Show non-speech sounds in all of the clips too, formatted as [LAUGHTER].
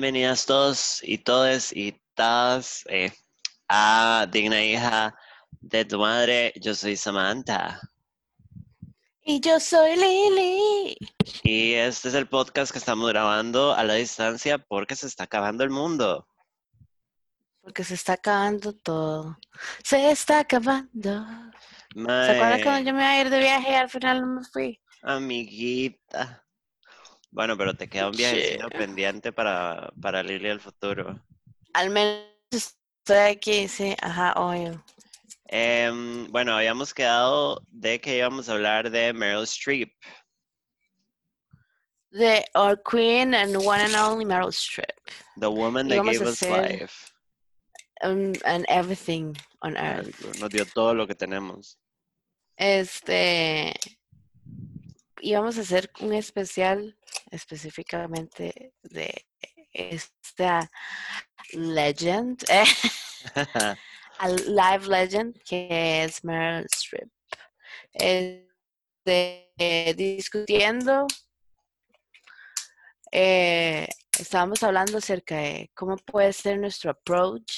bienvenidas todos y todes y todas eh, a Digna Hija de tu Madre. Yo soy Samantha. Y yo soy Lili. Y este es el podcast que estamos grabando a la distancia porque se está acabando el mundo. Porque se está acabando todo. Se está acabando. ¿Se acuerdan cuando yo me iba a ir de viaje y al final no me fui? Amiguita. Bueno, pero te queda un viajecito pendiente para, para Lili del futuro. Al menos estoy aquí, sí, ajá, hoy. Em, bueno, habíamos quedado de que íbamos a hablar de Meryl Streep. De Our Queen and One and Only Meryl Streep. The woman that gave us life. Um, and everything on earth. Nos dio todo lo que tenemos. Este. Íbamos a hacer un especial específicamente de esta legend, [LAUGHS] [LAUGHS] a live legend que es Meryl Streep. Este, discutiendo, eh, estábamos hablando acerca de cómo puede ser nuestro approach,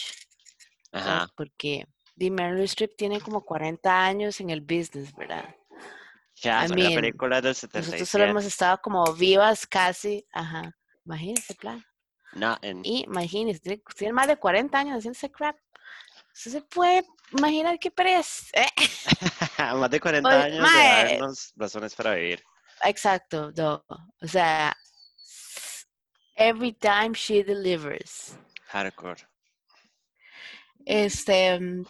porque Meryl Streep tiene como 40 años en el business, ¿verdad? Ya, la película del 77. Nosotros solo hemos estado como vivas casi, ajá. Imagínense, plan. No, en... Y imagínense, tiene más de 40 años haciendo ese crap. Eso se puede imaginar qué pereza. ¿eh? [LAUGHS] más de 40 años de darnos razones para vivir. Exacto, no. O sea, every time she delivers. Hardcore. Este,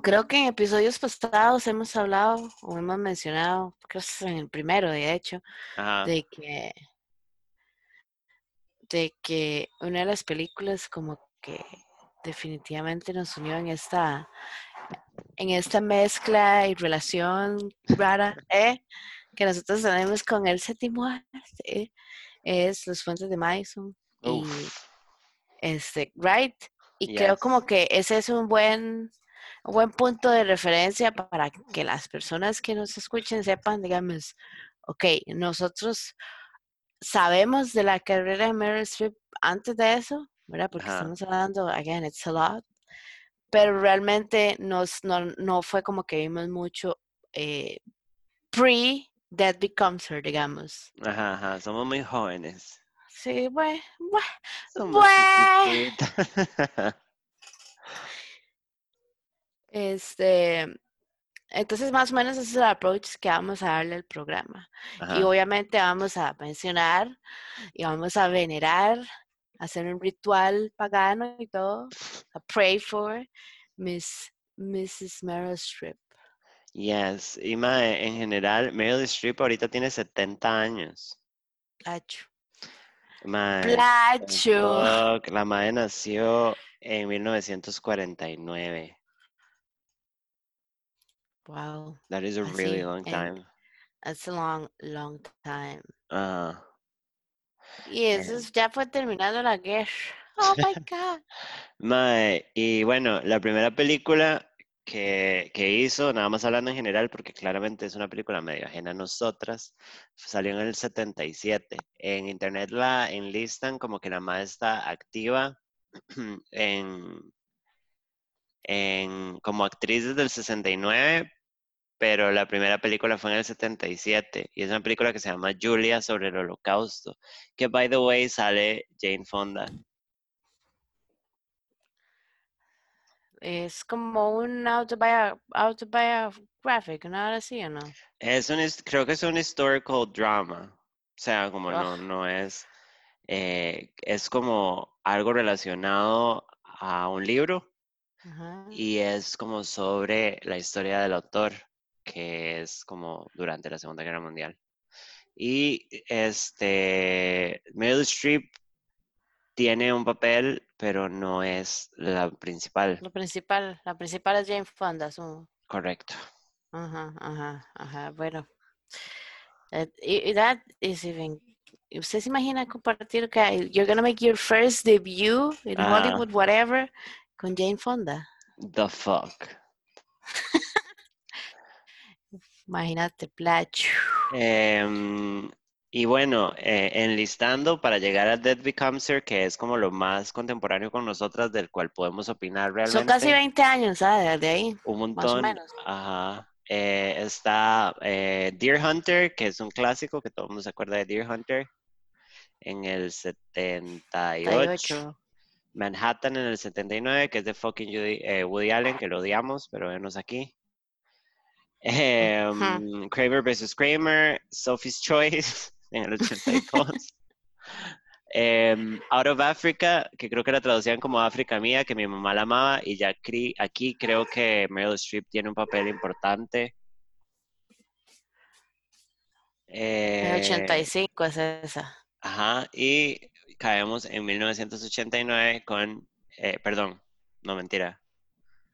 Creo que en episodios pasados hemos hablado o hemos mencionado, creo que en el primero, de hecho, de que de que una de las películas como que definitivamente nos unió en esta en esta mezcla y relación rara ¿eh? que nosotros tenemos con el séptimo arte es Los Fuentes de Madison y este right y creo como que ese es un buen un buen punto de referencia para que las personas que nos escuchen sepan, digamos, ok, nosotros sabemos de la carrera de Meryl Streep antes de eso, ¿verdad? Porque estamos hablando, again, it's a lot, pero realmente nos, no, no fue como que vimos mucho eh, pre That Becomes Her, digamos. Ajá, ajá, somos muy jóvenes. Sí, bueno, bueno. bueno. Este, entonces, más o menos ese es el approach que vamos a darle al programa. Y obviamente vamos a mencionar y vamos a venerar, hacer un ritual pagano y todo, a pray for Miss, Mrs. Meryl Streep. Yes, y en general, Meryl Streep ahorita tiene 70 años. Placho. Placho. La madre nació en 1949. Wow. That is a really long time. That's a long, long time. Uh, y eso ya fue terminando la guerra. Oh my [LAUGHS] God. Mae, y bueno, la primera película que, que, hizo, nada más hablando en general, porque claramente es una película medio ajena a nosotras, salió en el 77. En internet la enlistan como que la madre está activa [CLEARS THROAT] en en, como actriz desde el 69, pero la primera película fue en el 77 y es una película que se llama Julia sobre el holocausto, que by the way sale Jane Fonda. Es como un autobiographic, ¿no? Así, ¿o no? Es un, creo que es un historical drama. O sea, como no, no es. Eh, es como algo relacionado a un libro y es como sobre la historia del autor, que es como durante la Segunda Guerra Mundial. Y este, Meryl Streep tiene un papel, pero no es la principal. La principal, la principal es Jane Fonda, su... Correcto. Ajá, ajá, ajá, bueno. Eh, y that is even ¿Usted se imagina compartir que you're gonna make your first debut in Hollywood, whatever, con Jane Fonda. The fuck. Imagínate, placho. Em, Y bueno, eh, enlistando para llegar a Dead Becomes Her, que es como lo más contemporáneo con nosotras, del cual podemos opinar realmente. Son casi 20 años, ¿sabes? De ahí. Un Más o montón. menos. Ajá. Eh, está eh, Deer Hunter, que es un clásico que todo el mundo se acuerda de Deer Hunter, en el 78. 38. Manhattan en el 79, que es de fucking Woody, eh, Woody Allen, que lo odiamos, pero venos aquí. Em, Kramer vs. Kramer, Sophie's Choice [LAUGHS] en el 82. Em, Out of Africa, que creo que la traducían como África Mía, que mi mamá la amaba, y ya aquí creo que Meryl Streep tiene un papel importante. El Eh, 85 es esa. Ajá, y caemos en 1989 con, eh, perdón, no mentira,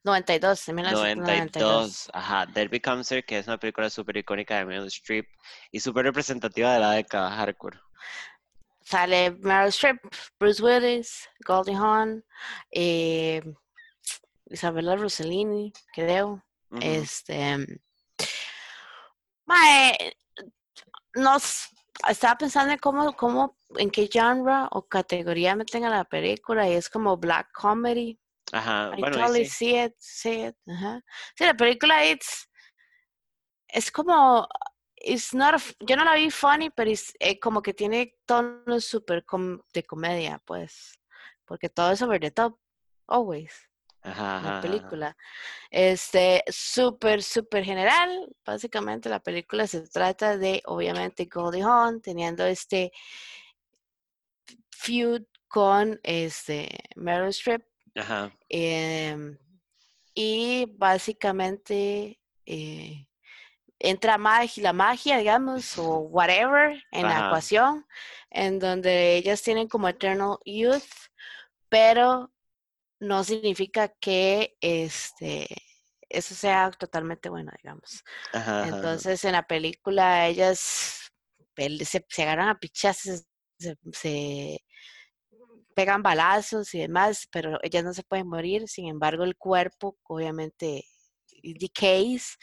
92, en 1992. 92, ajá, Dead Becomes Her, que es una película súper icónica de Meryl Streep y súper representativa de la década hardcore. Sale Meryl Streep, Bruce Willis, Goldie Hawn, eh, Isabella Rossellini, creo. Ujú, Este. Mae, nos estaba pensando en cómo, cómo, en qué genre o categoría meten a la película y es como black comedy. Ajá, I bueno, totally sí, see it, see it. ajá. Sí, la película it's, es como, it's not a yo no la vi funny, pero es eh, como que tiene tonos súper com- de comedia, pues, porque todo es over the top, always, ajá, la película. Este, súper, súper general, básicamente la película se trata de, obviamente, Goldie Hawn teniendo este feud con, este, Meryl Streep, ajá, em, y básicamente eh, entra magia, la magia, digamos, o [LAUGHS] whatever en la ecuación, en donde ellas tienen como eternal youth, pero no significa que este eso sea totalmente bueno, digamos. ajá, ajá, Entonces en la película ellas se, se agarran a pichazos, se, se pegan balazos y demás, pero ellas no se pueden morir, sin embargo el cuerpo obviamente decays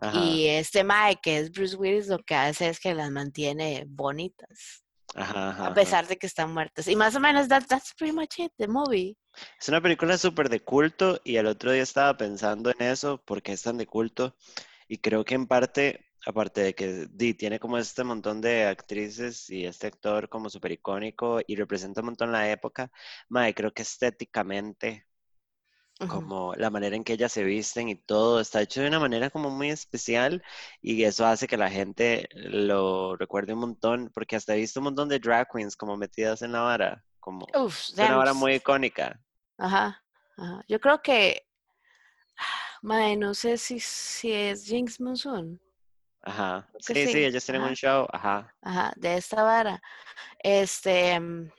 ajá, y este Mae que es Bruce Willis lo que hace es que las mantiene bonitas a pesar de que están muertas. Y más o menos that, that's pretty much it the movie Es una película súper de culto y el otro día estaba pensando en eso, porque es tan de culto. Y creo que en parte, aparte de que di, tiene como este montón de actrices y este actor como súper icónico y representa un montón la época, mae, creo que estéticamente, como la manera en que ellas se visten y todo, está hecho de una manera como muy especial y eso hace que la gente lo recuerde un montón, porque hasta he visto un montón de drag queens como metidas en la vara, como Uf, una vara damn, muy icónica. Ajá, ajá. Yo creo que, mae, no sé si, si es Jinx Monsoon, Ajá. Sí, sí, sí, ellos tienen un show. Ajá. ajá, de esta vara. Este, mm,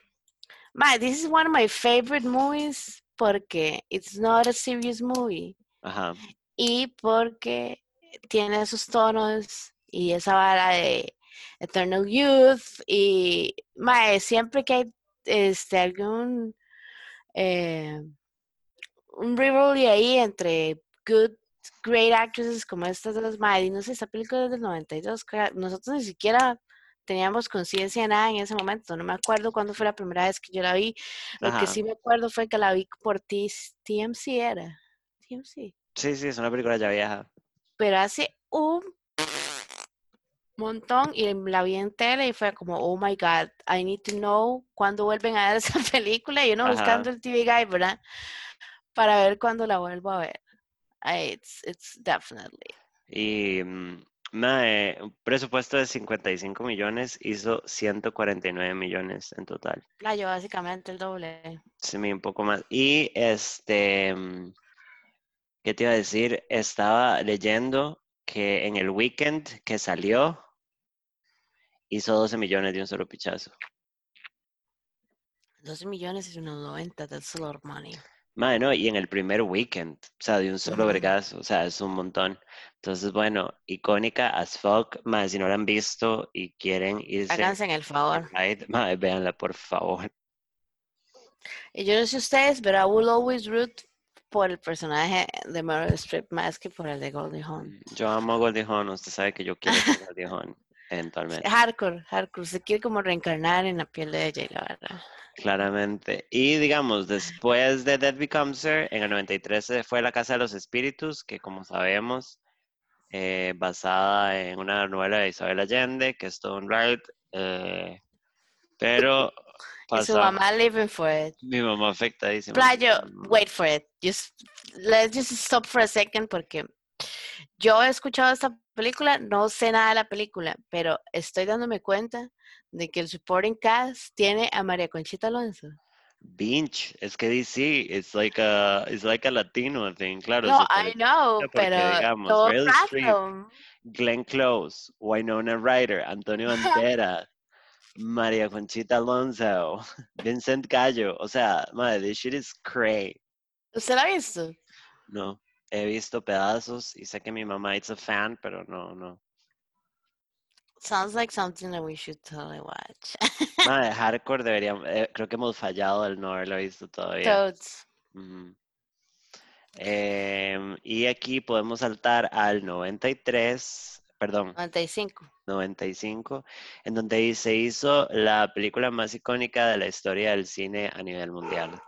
mae, this is one of my favorite movies porque it's not a serious movie Ajá. y porque tiene esos tonos y esa vara de Eternal Youth y, mae, siempre que hay este, algún eh, un rivalry ahí entre good, great actresses como estas dos, madre, no sé, esta película es del 92, cra- nosotros ni siquiera teníamos conciencia de nada en ese momento, no me acuerdo cuándo fue la primera vez que yo la vi, lo que sí me acuerdo fue que la vi por T- TMC era, TMC, Sí, sí, es una película ya vieja. pero hace un montón y la vi en tele y fue como, oh my god, I need to know cuándo vuelven a dar [LAUGHS] esa película y uno buscando el TV Guide, ¿verdad? Para ver cuándo la vuelvo a ver. It's, it's definitely. Y mm, mae, un presupuesto de 55 millones hizo 149 millones en total. Playo, básicamente el doble. Me un poco más. Y este, mm, ¿qué te iba a decir? Estaba leyendo que en el weekend que salió hizo 12 millones de un solo pichazo. 12 millones y unos 90, that's a lot of money. Mae, no, y en el primer weekend, o sea, de un solo Ujú. vergazo, o sea, es un montón. Entonces, bueno, icónica as fuck, mae, si no la han visto y quieren irse Háganse en el favor. Right, véanla, por favor. Y yo no sé ustedes, pero I will always root por el personaje de Meryl Streep más que por el de Goldie Hawn. Yo amo a Goldie Hawn, usted sabe que yo quiero ser Goldie Hawn. [LAUGHS] eventualmente. Hardcore, hardcore. Se quiere como reencarnar en la piel de ella, y la verdad. Claramente. Y digamos, después de Dead Becomes Her, en el 93 se fue La Casa de los Espíritus, que como sabemos, eh, basada en una novela de Isabel Allende, que es todo un ride. eh, pero Y su pasa- mamá living for it. mi mamá afectadísima. Playo, wait for it. Just let's just stop for a second porque yo he escuchado esta película, no sé nada de la película, pero estoy dándome cuenta de que el supporting cast tiene a María Conchita Alonso. Binge, es que DC, it's like a, it's like a latino thing, claro. No, I know, porque, pero digamos, todo Streep. Glenn Close, Winona Ryder, Antonio [LAUGHS] Banderas, María Conchita Alonso, Vincent Gallo, o sea, madre, this shit is cray. ¿Usted la ha visto? No, he visto pedazos y sé que mi mamá es a fan, pero no, no. Sounds like something that we should totally watch. [LAUGHS] Madre, hardcore deberíamos, eh, creo que hemos fallado el no haberlo visto todavía. Toads. Ujú. Em, y aquí podemos saltar al 93, perdón, 95. 95, en donde se hizo la película más icónica de la historia del cine a nivel mundial.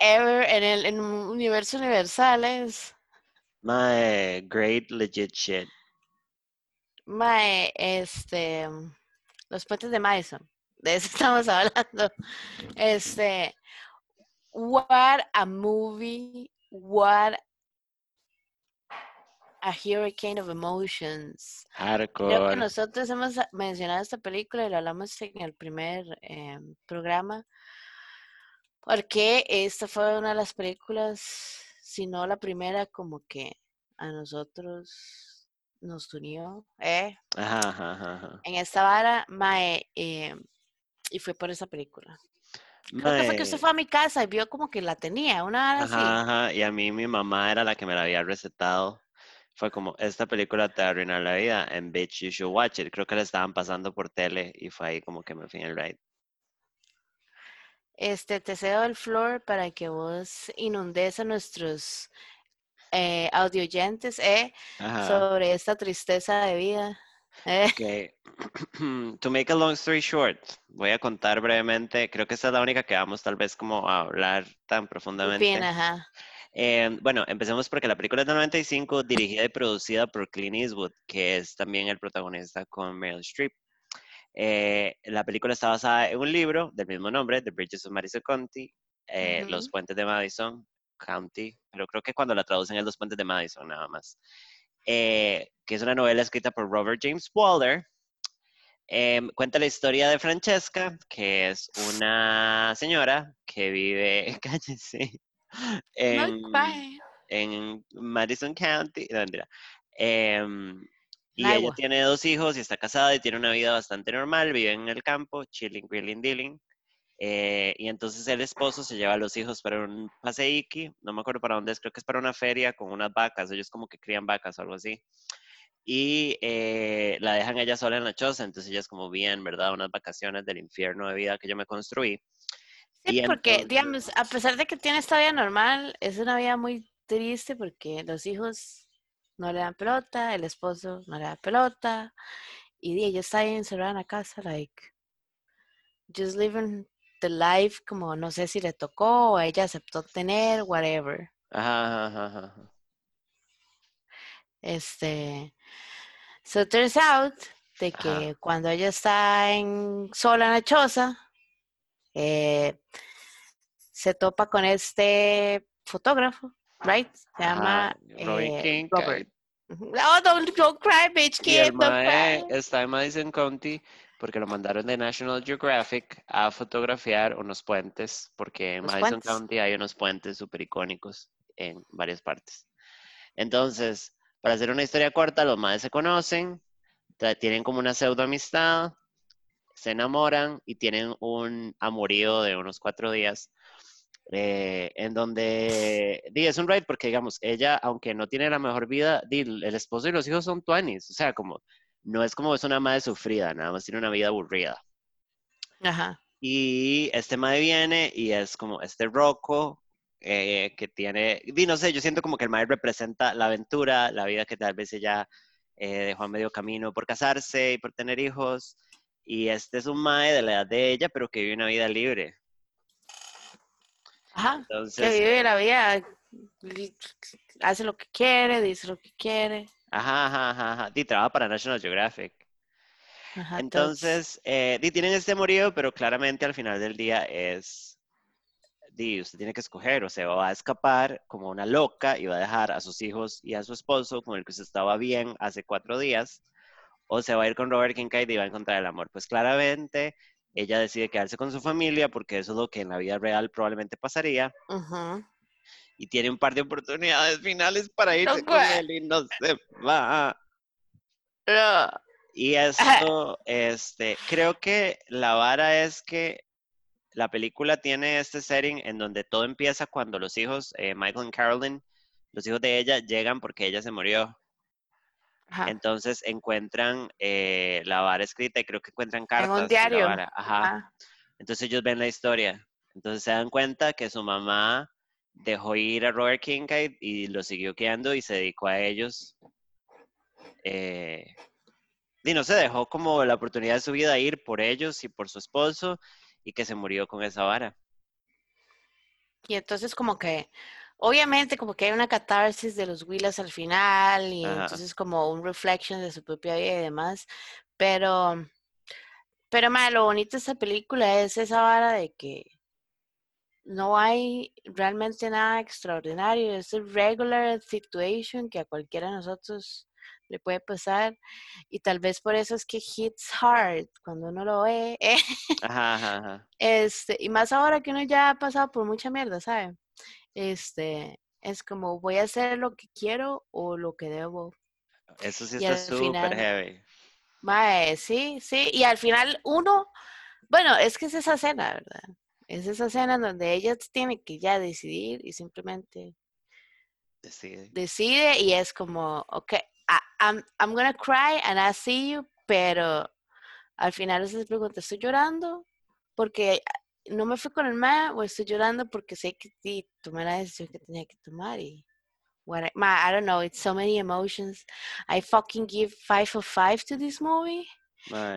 Ever en el en un universo universales. My great legit shit. Mae, este, los puentes de Madison, de eso [LAUGHS] estamos hablando. Este, what a movie, what a hurricane of emotions. Creo que Hardcore. nosotros hemos mencionado esta película y lo hablamos en el primer em, programa, porque esta fue una de las películas, si no la primera, como que a nosotros nos unió, ¿eh? Ajá, ajá, ajá, en esta vara, mae, eh, y fue por esa película. Creo que fue que usted fue a mi casa y vio como que la tenía, una vara así. Ajá, y a mí mi mamá era la que me la había recetado. Fue como, esta película te va a arruinar la vida, and bitch, you should watch it. Creo que la estaban pasando por tele y fue ahí como que me fui en el ride. Este, te cedo el floor para que vos inundes a nuestros eh, audioyentes eh, Ajá. sobre esta tristeza de vida. eh. Ok. [CLEARS THROAT] To make a long story short, voy a contar brevemente. Creo que esta es la única que vamos tal vez como a hablar tan profundamente. Fin, ajá. Eh, bueno, empecemos porque la película es del 95, dirigida y producida por Clint Eastwood, que es también el protagonista con Meryl Streep. Eh, la película está basada en un libro del mismo nombre, The Bridges of Madison County, eh, Los. Puentes de Madison County, pero creo que cuando la traducen es Los Puentes de Madison nada más, eh, que es una novela escrita por Robert James Waller. Em, cuenta la historia de Francesca, que es una señora que vive, [LAUGHS] cállese, en, en Madison County, no, mentira. Em, y ella tiene dos hijos y está casada y tiene una vida bastante normal, vive en el campo, chilling, grilling, dealing. Eh, y entonces el esposo se lleva a los hijos para un paseíki, no me acuerdo para dónde es, creo que es para una feria con unas vacas, ellos como que crían vacas o algo así. Y eh, la dejan ella sola en la choza, entonces ella es como bien, ¿verdad? Unas vacaciones del infierno de vida que yo me construí. Sí, Y porque, entonces- digamos, a pesar de que tiene esta vida normal, es una vida muy triste porque los hijos no le dan pelota, el esposo no le da pelota, y ella está ahí encerrada en la casa, like, just living the life como no sé si le tocó o ella aceptó tener, whatever. Ajá, ajá, ajá. Este, so turns out de que cuando ella está en, sola en la choza, eh, se topa con este fotógrafo, right? Se llama Ajá, Roy eh, King, Robert. Ujú. Oh, don't, don't cry, bitch, kid, don't mae cry. está en Madison County porque lo mandaron de National Geographic a fotografiar unos puentes, porque en Los Madison puentes. County hay unos puentes súper icónicos en varias partes. Entonces, para hacer una historia corta, los madres se conocen, tienen como una pseudo amistad, se enamoran y tienen un amorío de unos cuatro días. eh, en donde di, es un ride porque digamos ella aunque no tiene la mejor vida di, el esposo y los hijos son tuanis o sea como no es como es una madre sufrida nada más tiene una vida aburrida Ajá. y este madre viene y es como este roco eh, que tiene, di, no sé, yo siento como que el madre representa la aventura, la vida que tal vez ella eh, dejó a medio camino por casarse y por tener hijos. Y este es un mae de la edad de ella, pero que vive una vida libre. Ajá. Que Entonces, vive la vida, hace lo que quiere, dice lo que quiere. ajá, ajá, ajá, ajá. Y trabaja para National Geographic. Ajá, todos. Entonces, eh, di, tienen este morío, pero claramente al final del día es, di, usted tiene que escoger, o sea, va a escapar como una loca y va a dejar a sus hijos y a su esposo con el que usted estaba bien hace cuatro días, o se va a ir con Robert Kincaid y va a encontrar el amor. Pues claramente ella decide quedarse con su familia porque eso es lo que en la vida real probablemente pasaría y tiene un par de oportunidades finales para irse con él y no se va. Y esto, este, creo que la vara es que la película tiene este setting en donde todo empieza cuando los hijos, eh, Michael y Carolyn, los hijos de ella llegan porque ella se murió. Ajá, Entonces encuentran eh, la vara escrita y creo que encuentran cartas. en un de la diario. vara. Ajá. Ajá. Entonces ellos ven la historia. Entonces se dan cuenta que su mamá dejó ir a Robert Kincaid y lo siguió quedando y se dedicó a ellos. Eh, y no se dejó como la oportunidad de su vida ir por ellos y por su esposo y que se murió con esa vara. Y entonces como que, obviamente como que hay una catarsis de los Willas al final y Ajá. entonces como un reflection de su propia vida y demás, pero, pero ma, lo bonito de esta película es esa vara de que no hay realmente nada extraordinario, es a regular situation que a cualquiera de nosotros le puede pasar y tal vez por eso es que hits hard cuando uno lo ve. [LAUGHS] Ajá, ajá, ajá. Este, y más ahora que uno ya ha pasado por mucha mierda, ¿sabe? Este, es como voy a hacer lo que quiero o lo que debo. Eso sí Y está súper heavy. Mae, sí, sí, y al final uno, bueno, es que es esa escena, ¿verdad? Es esa escena en donde ella tiene que ya decidir y simplemente Sí. decide y es como, ok, I- I'm, I'm gonna cry and I see you, pero al final usted se pregunta, ¿estoy llorando? Porque no me fui con el ma o estoy llorando porque sé que sí, tomé la decisión que tenía que tomar y what I, ma, I don't know, it's so many emotions. I fucking give five of five to this movie.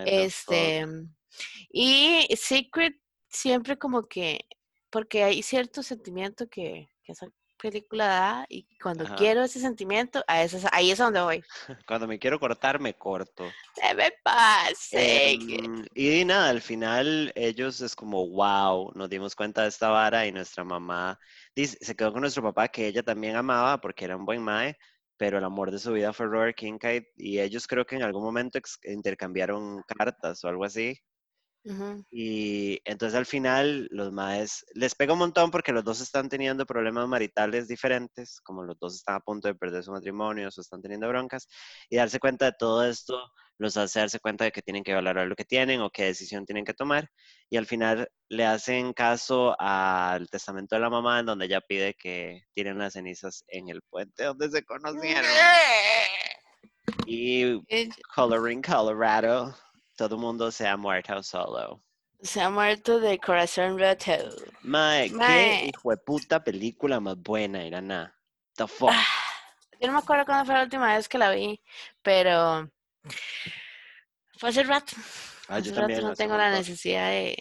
Este, y Secret siempre como que, porque hay cierto sentimiento que, que esa película da y cuando Ajá. quiero ese sentimiento, a ese, ahí es a donde voy. [LAUGHS] Cuando me quiero cortar, me corto. Se me pase. Em, y nada, al final ellos es como, wow, nos dimos cuenta de esta vara y nuestra mamá dice- se quedó con nuestro papá que ella también amaba porque era un buen mae, pero el amor de su vida fue Robert Kincaid y ellos creo que en algún momento intercambiaron cartas o algo así. Y entonces al final los maes les pega un montón porque los dos están teniendo problemas maritales diferentes, como los dos están a punto de perder su matrimonio, o están teniendo broncas, y darse cuenta de todo esto los hace darse cuenta de que tienen que valorar lo que tienen o qué decisión tienen que tomar. Y al final le hacen caso al testamento de la mamá en donde ella pide que tiren las cenizas en el puente donde se conocieron. Y Eh, coloring Colorado, todo el mundo se ha muerto solo. Se ha muerto de corazón roto. Mae, Mae. qué hijo de puta película más buena, Irana. The fuck. Ah, Yo no me acuerdo cuándo fue la última vez que la vi, pero fue hace rato. Ah, yo hace rato no tengo la necesidad de,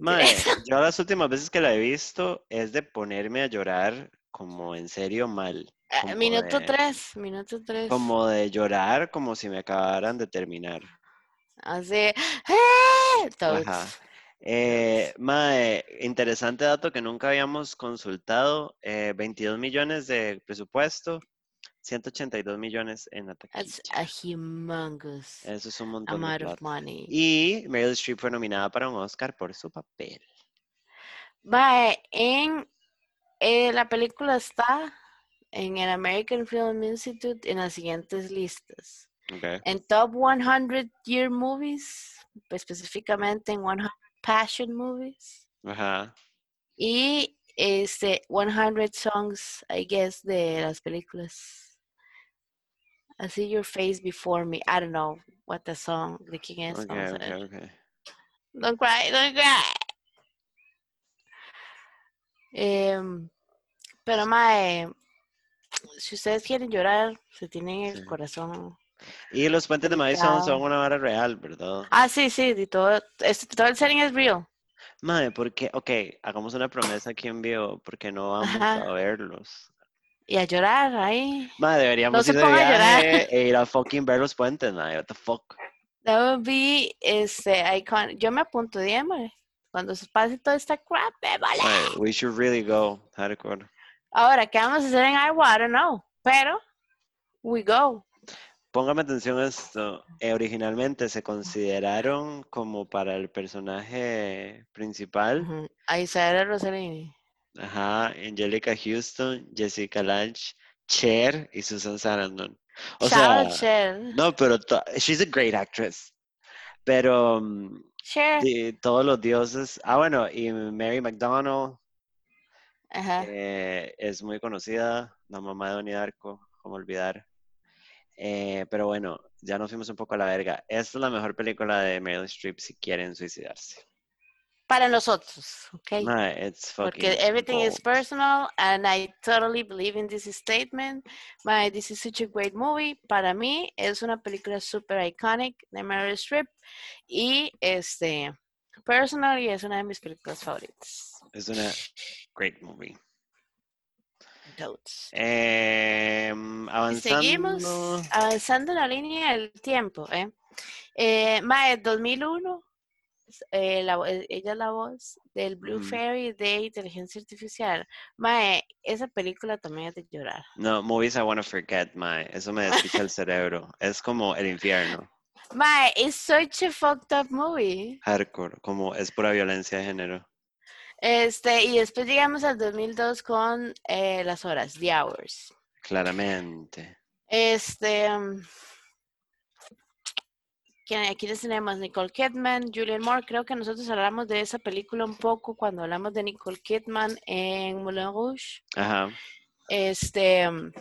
Mae, eso. [LAUGHS] yo las últimas veces que la he visto es de ponerme a llorar como en serio mal. Ah, como Minuto de- tres, minuto tres. Como de llorar como si me acabaran de terminar. Así, ¡eh! Toads. Ajá. Eh, mae, interesante dato que nunca habíamos consultado. eh, 22 millones de presupuesto, 182 millones en That's ataque. a humongous Eso es un montón de amount of plata. money. Y Meryl Streep fue nominada para un Oscar por su papel. Mae, en eh, la película está en el American Film Institute en las siguientes listas. Okay. En Top 100 Year Movies, específicamente en 100 Passion Movies. Ajá. Y este 100 Songs, I guess, de las películas. I see your face before me. I don't know what the song, de quién es. Okay, a okay, okay. Don't cry, don't cry. Em, pero mae, si ustedes quieren llorar, se tienen el Sí. corazón Y los puentes de Madison son una vara real, ¿verdad? Ah, sí, sí, de todo, es- todo el setting es real. Madre, porque, ok, hagamos una promesa aquí en vivo, porque no vamos Ajá. a verlos. Y a llorar ahí. Madre, deberíamos se ir de viaje e ir a fucking ver los puentes, madre, what the fuck. That would be, este, icon. Yo me apunto, dígame. Cuando se pase todo esta crap, me vale. Madre, we should really go, hardcore. Ahora, ¿qué vamos a hacer en Iowa? I don't know. Pero, we go. Póngame atención a esto. eh, originalmente se consideraron como para el personaje principal. A Isabel Rossellini. ajá, Angelica Houston, Jessica Lange, Cher y Susan Sarandon. O Shout sea, Cher. no, pero she's a great actress. Pero mm, Cher. todos los dioses, ah bueno, y Mary McDonald Ajá. eh, es muy conocida, la mamá de Donnie Darko, como olvidar. Eh, pero bueno, ya nos fuimos un poco a la verga. Esta es la mejor película de Meryl Streep si quieren suicidarse. Para nosotros, ¿ok? It's Porque everything is personal and I totally believe in this statement. My, this is such a great movie. Para mí es una película super iconic de Meryl Streep y este, personally es una de mis películas favoritas. Es una great movie. Em, Y avanzando. seguimos avanzando en la línea del tiempo. ¿eh? Eh, Mae, 2001, eh, la eh, ella es la voz del Blue Ujú. Fairy de inteligencia artificial. Mae, esa película también es de llorar. No, movies I wanna forget, mae. Eso me desquicia el cerebro. [LAUGHS] Es como el infierno. Mae, it's such a fucked up movie. Hardcore, como es pura violencia de género. Este, y después llegamos al 2002 con eh, Las Horas, The Hours. Claramente. Este. mm, ¿quién- Aquí les tenemos Nicole Kidman, Julian Moore. Creo que nosotros hablamos de esa película un poco cuando hablamos de Nicole Kidman en Moulin Rouge. Ajá. Este. mm,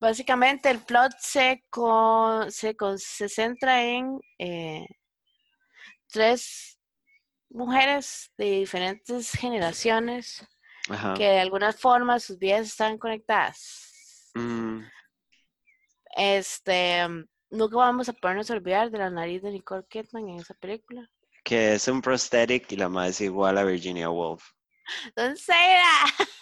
Básicamente el plot se, con- se, con- se centra en eh, tres mujeres de diferentes generaciones Ajá. que de alguna forma sus vidas están conectadas. Mm, Este, mm, nunca vamos a podernos olvidar de la nariz de Nicole Kidman en esa película. que es un prosthetic y la más es igual a Virginia Woolf. [LAUGHS]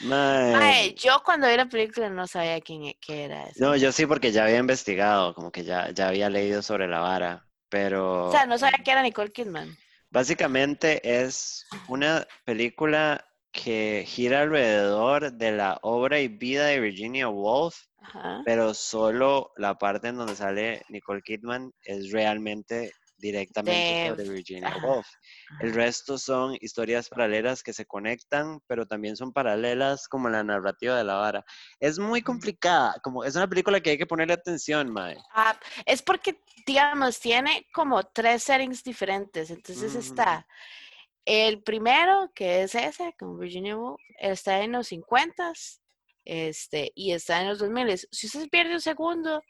Mae. Mae, yo cuando vi la película no sabía quién e- qué era eso. No, yo sí porque ya había investigado, como que ya, ya había leído sobre la vara, pero O sea, no sabía que era Nicole Kidman. Básicamente es una película que gira alrededor de la obra y vida de Virginia Woolf, Ajá. pero solo la parte en donde sale Nicole Kidman es realmente directamente sobre Virginia ajá, Woolf. El resto son historias paralelas que se conectan, pero también son paralelas como la narrativa de la vara. Es muy complicada, como es una película que hay que ponerle atención, mae. Ah, es porque, digamos, tiene como tres settings diferentes. Entonces está el primero, que es ese, con Virginia Woolf, está en los 50 este, y está en los 2000. Si usted se pierde un segundo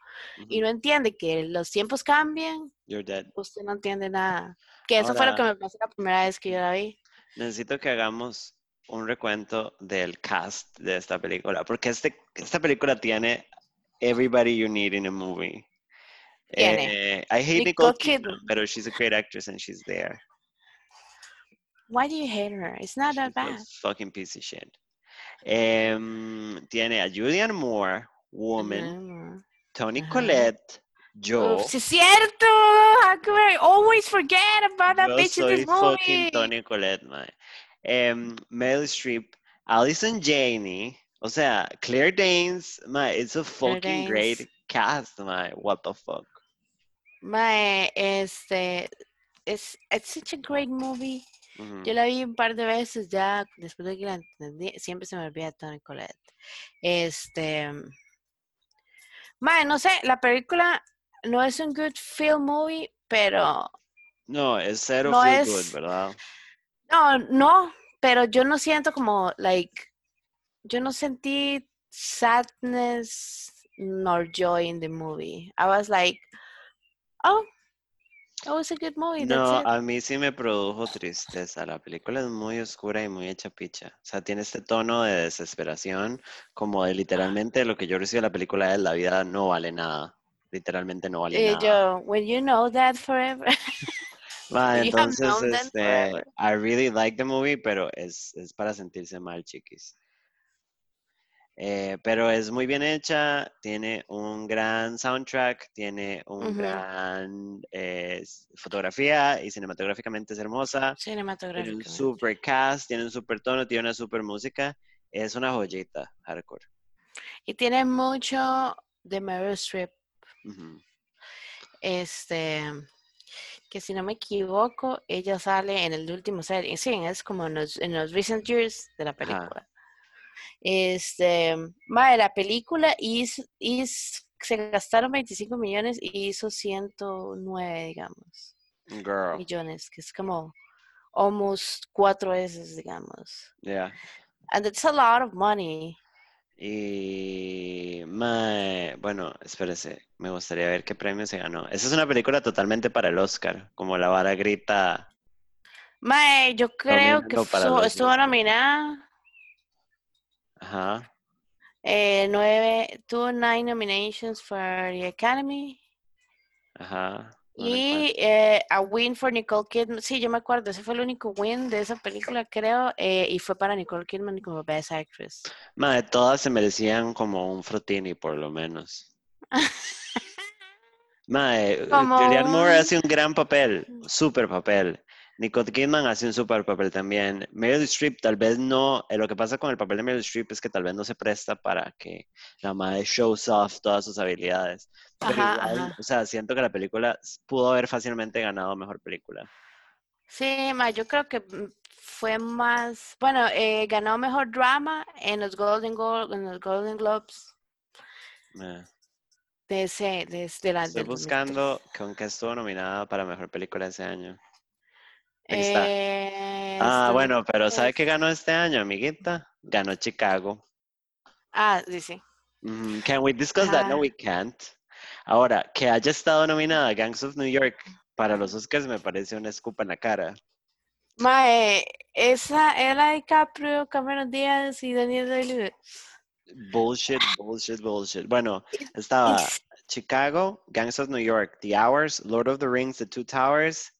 y Ujú. no entiende que los tiempos cambian, You're dead. usted no entiende nada. Que eso fue lo que Ahora- me pasó la primera vez que yo la vi. Necesito que hagamos un recuento del cast de esta película, porque este, esta película tiene everybody you need in a movie. Eh, I hate Nicole Kidman, she's a great actress and she's there. Why do you hate her? It's not that She's a bad. fucking piece of shit. Em, tiene a Julianne Moore, Woman, Ajá. Collette, yo. Uf, sí es cierto. How could I always forget about that bitch in this fucking movie? Toni Collette, mae. Em, Meryl Streep, Allison Janney, o sea, Claire Danes, mae, it's a fucking great cast, mae. What the fuck? Mae, este, es it's such a great movie. Yo la vi un par de veces ya, después de que la entendí, siempre se me olvida Tony Collette. Este, mae, no sé, la película no es un good film movie, pero No, es cero No feel es- good, ¿verdad? no, no, pero yo no siento como, like, yo no sentí sadness nor joy in the movie. I was like, oh, Oh, it's a good movie. No, a mí sí me produjo tristeza. La película es muy oscura y muy hecha picha. O sea, tiene este tono de desesperación, como de literalmente lo que yo recibo de la película es la vida no vale nada. Literalmente no vale Eh, nada. yo, when you know that forever. [LAUGHS] Have entonces, este. I really like the movie, pero es, es para sentirse mal, chiquis. Eh, pero es muy bien hecha, tiene un gran soundtrack, tiene un Ujú. gran eh, fotografía y cinematográficamente es hermosa. Tiene un Cinematográficamente. super cast, tiene un super tono, tiene una super música. Es una joyita, hardcore. Y tiene mucho de Meryl Streep. Este, que si no me equivoco, ella sale en el último serie. Sí, es como en los, en los recent years de la Ajá. Este, mae, la película hizo, hizo- se gastaron 25 millones y hizo 109, digamos, Girl, millones, que es como almost cuatro veces, digamos. yeah. And it's a lot of money. Y mae, bueno, espérese, me gustaría ver qué premio se ganó. Esa es una película totalmente para el Oscar, como la vara grita Mae, yo creo que estuvo nominada Ajá, eh, nueve, tuvo nine nominations for the Academy ajá. no y eh, a win for Nicole Kidman. Sí, yo me acuerdo, ese fue el único win de esa película, creo, eh, y fue para Nicole Kidman como Best Actress. Mae, todas se merecían como un frutini, por lo menos. [LAUGHS] Mae, Como Julianne Moore hace un gran papel, super papel. Nicole Kidman hace un super papel también. Meryl Streep tal vez no, eh, lo que pasa con el papel de Meryl Streep es que tal vez no se presta para que la madre shows off todas sus habilidades. Pero Ajá, igual, ajá. o sea, siento que la película pudo haber fácilmente ganado mejor película. Sí, ma, yo creo que mm, fue más, bueno, eh, ganó mejor drama en los Golden Glo- en los Golden Globes Eh, de ese, de, de la, Estoy del 2003. buscando con qué estuvo nominada para mejor película ese año. Eh, Ah, bueno, pero ¿sabe qué 2003. ganó este año, amiguita? Ganó Chicago. Ah, sí, sí. Mm, Can we discuss that? No, we can't. Ahora, que haya estado nominada Gangs of New York para los Oscars me parece una escupa en la cara. Mae, esa era DiCaprio, Cameron Díaz y Daniel Day-Lewis. Bullshit, bullshit, bullshit. Bueno, estaba Chicago, Gangs of New York, The Hours, Lord of the Rings, The Two Towers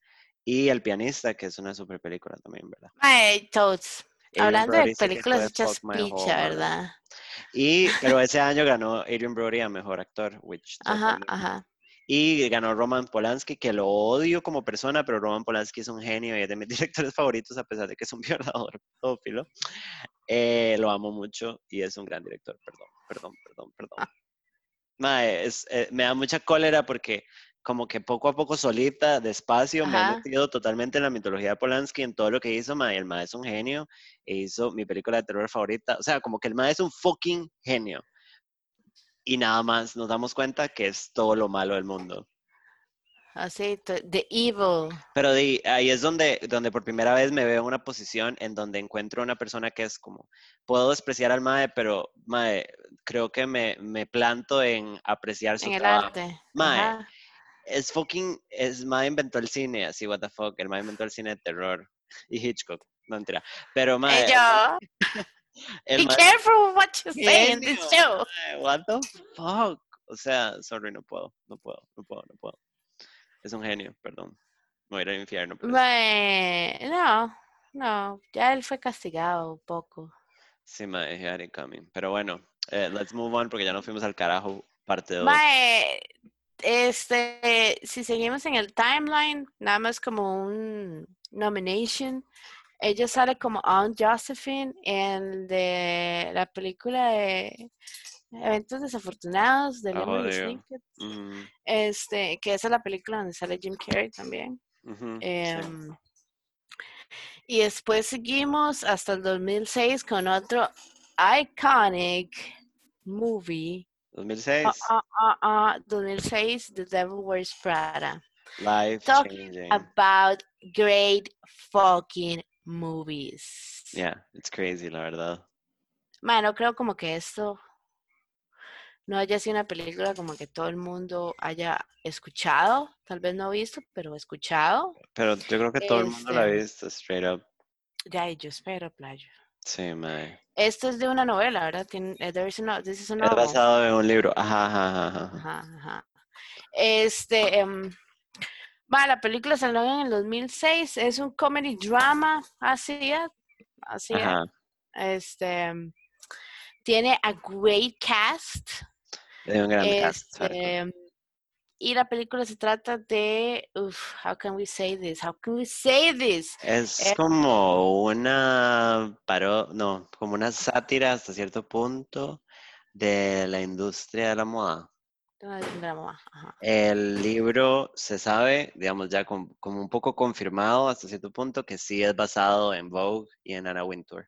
y El Pianista, que es una super película también, ¿verdad? Mae, toads. Hablando Brody de películas hechas picha. ¿verdad? Y, pero [LAUGHS] ese año ganó Adrian Brody a Mejor Actor, which Ajá, ajá. Y ganó Roman Polanski, que lo odio como persona, pero Roman Polanski es un genio y es de mis [LAUGHS] directores favoritos, a pesar de que es un violador pedófilo. Eh, lo amo mucho y es un gran director. Perdón, perdón, perdón, perdón. Mae, es, eh, me da mucha cólera porque como que poco a poco solita, despacio, me he Ajá. metido totalmente en la mitología de Polanski, en todo lo que hizo, mae. El mae es un genio e hizo mi película de terror favorita. O sea, como que el mae es un fucking genio. Y nada más nos damos cuenta que es todo lo malo del mundo. Así, t- The Evil. Pero ahí es donde, donde por primera vez me veo en una posición en donde encuentro una persona que es como, puedo despreciar al Mae, pero Mae, creo que me, me planto en apreciar su En el trabajo. arte. Mae, Ajá. Es fucking, es Mae inventó el cine, así, what the fuck, el Mae inventó el cine de terror. Y Hitchcock, no mentira. Pero mae- yo. [LAUGHS] Be careful what you say in this show. what the fuck. O sea, sorry, no puedo, no puedo, no puedo, no puedo. Es un genio, perdón. Me voy a ir al infierno. Mae, no, no, ya él fue castigado un poco. Sí, mae, he had it coming. Pero bueno, eh, let's move on porque ya nos fuimos al carajo, parte 2. Mae, este, si seguimos en el timeline, nada más como un nomination. Ella sale como Aunt Josephine en de la película de Eventos Desafortunados de Ah, Lemony. Ujú, Este, que esa es la película donde sale Jim Carrey también. sí. Em, y después seguimos hasta el 2006 con otro iconic movie. 2006, Ah, ah, ah, ah, 2006, The Devil Wears Prada. life talking changing. About great fucking movies. Yeah, it's crazy, la verdad. Bueno, creo como que esto no haya sido una película como que todo el mundo haya escuchado, tal vez no visto, pero escuchado. Pero yo creo que todo el mundo la ha Este- visto, straight up. Ya, yo espero, playo. Sí, mae. Esto es de una novela, ¿verdad? Tiene, is a this is a Es basado en un libro. Ajá, ajá, ajá, ajá. Este, em, va, la película salió en el 2006, es un comedy drama, así es, así es. Este, em, tiene a great cast. Es un gran cast. hardcore. Y la película se trata de, uf, how can we say this? How can we say this? Es eh, como una paro, no, como una sátira hasta cierto punto de la industria de la moda. Ah, un drama, ajá. El libro se sabe, digamos, ya con- como un poco confirmado hasta cierto punto que sí es basado en Vogue y en Anna Wintour.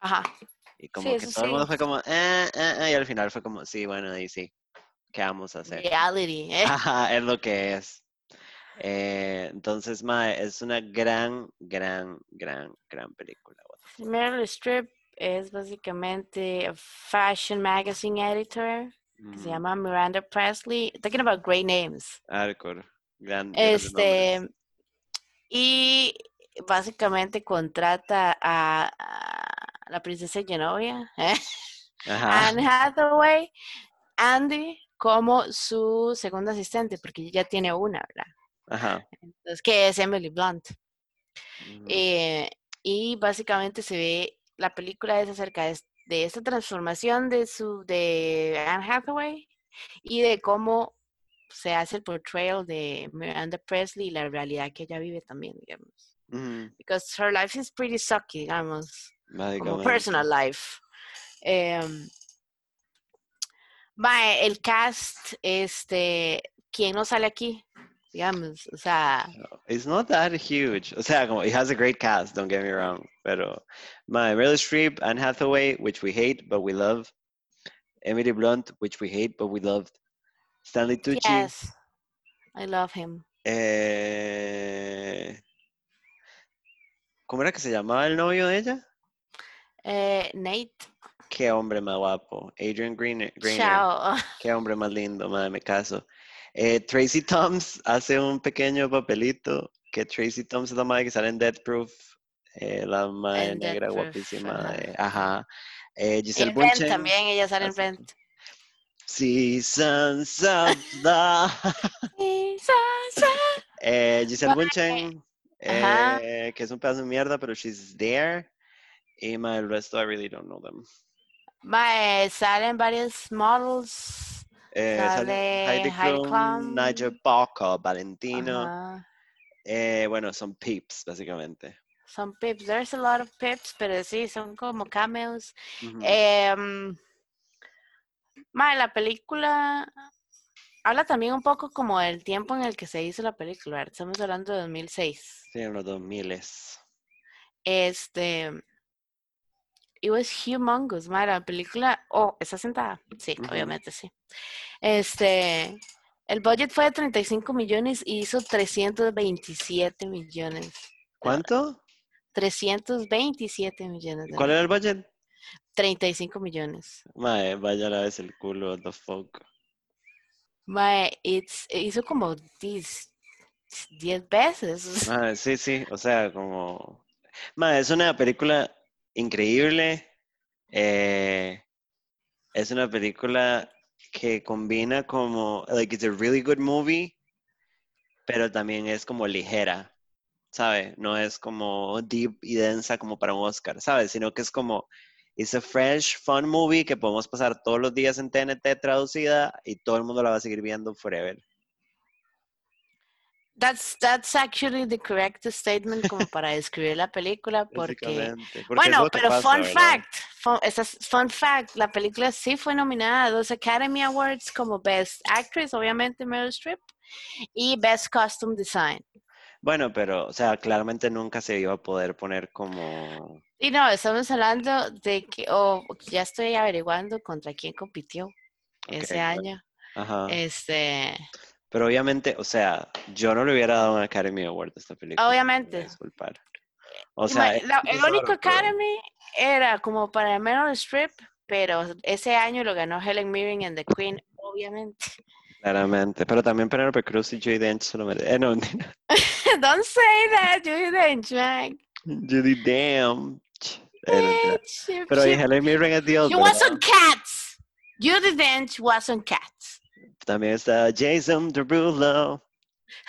Ajá. Y como Sí, que todo el mundo fue como, eh, eh, eh", y al final fue como, sí, bueno, ahí sí, ¿qué vamos a hacer? Reality. ¿eh? [LAUGHS] Ajá, es lo que es. Eh, entonces, mae, es una gran, gran, gran, gran película. Meryl Streep es básicamente a fashion magazine editor que se llama Miranda Presley. Talking about great names. hardcore, gran, Este, nombres. y básicamente contrata a, a la princesa Genovia, ¿eh? [LAUGHS] Anne Hathaway, Andy, como su segunda asistente, porque ella ya tiene una, ¿verdad? ajá. Entonces, que es Emily Blunt. Eh, y básicamente se ve, la película es acerca de, es- de esta transformación de su de Anne Hathaway y de cómo se hace el portrayal de Miranda Presley y la realidad que ella vive también, digamos. ujú, Because her life is pretty sucky, digamos, como personal life. Em, mae, el cast, este, ¿quién no sale aquí? Digamos, o sea, It's not that huge. O sea, como, it has a great cast, don't get me wrong. Pero, my Meryl Streep, Anne Hathaway, which we hate, but we love. Emily Blunt, which we hate, but we loved. Stanley Tucci. yes, I love him. Eh, ¿Cómo era que se llamaba el novio de ella? Eh, Nate, Qué hombre más guapo. Adrian. Grenier. chao. Qué hombre más lindo, madre, me caso. Eh, Tracy Toms [LAUGHS] hace un pequeño papelito. Que Tracy Toms es la madre que sale en Death Proof. eh, la madre En negra guapísima. ajá. Eh, Giselle Bunchen. también, ella sale en hace- Rent. Seasons of. Eh, Giselle Bunchen. Eh, que es un pedazo de mierda, pero she's there. Y el resto, I really don't know them. Mae, salen varios models. Eh, sale Heidi Klum, Klum. Nigel Barker, Valentino. Ajá. Eh, bueno, son peeps, básicamente. Son pips. There's a lot of pips, pero sí, son como cameos. Ujú. Em, mae, la película habla también un poco como del tiempo en el que se hizo la película. Estamos hablando de 2006. Sí, en los 2000 Este. It was humongous, mae, la película. Oh, ¿está sentada? Sí, Ujú. obviamente sí. Este. El budget fue de 35 millones y hizo 327 millones. ¿Cuánto? 327 millones. de ¿Cuál era el budget? dólares. 35 millones. Mae, vaya la vez el culo, what the fuck. Mae, it's, hizo como 10, 10 veces. Mae, sí, sí, o sea, como... Mae, es una película increíble. eh, es una película que combina como... Like, it's a really good movie, pero también es como ligera, ¿sabe? No es como deep y densa como para un Oscar, ¿sabes? Sino que es como... It's a fresh, fun movie que podemos pasar todos los días en TNT traducida y todo el mundo la va a seguir viendo forever. That's, that's actually the correct statement como para describir la película [LAUGHS] porque... Bueno, pero pasa, fun ¿verdad? fact, fun, es- fun fact, la película sí fue nominada a dos Academy Awards como Best Actress, obviamente Meryl Streep, y Best Costume Design. Bueno, pero, o sea, claramente nunca se iba a poder poner como... Y no, estamos hablando de que, o ya estoy averiguando contra quién compitió ese bueno. año. Ajá. Este, Pero obviamente, o sea, yo no le hubiera dado un Academy Award a esta película. Obviamente. Disculpar. O sea, la- el raro, único pero- Academy era como para Meryl Streep, pero ese año lo ganó Helen Mirren en The Queen, obviamente. Claramente. Pero también Penelope Cruz y Judy Dench se lo merecen. Eh, no. [LAUGHS] [LAUGHS] Don't say that, Judy Dench, man. Judy Dench. Eh, no, Pero Helen Mirren es Dios. She was on Cats. Judy Dench was on Cats. También está Jason Derulo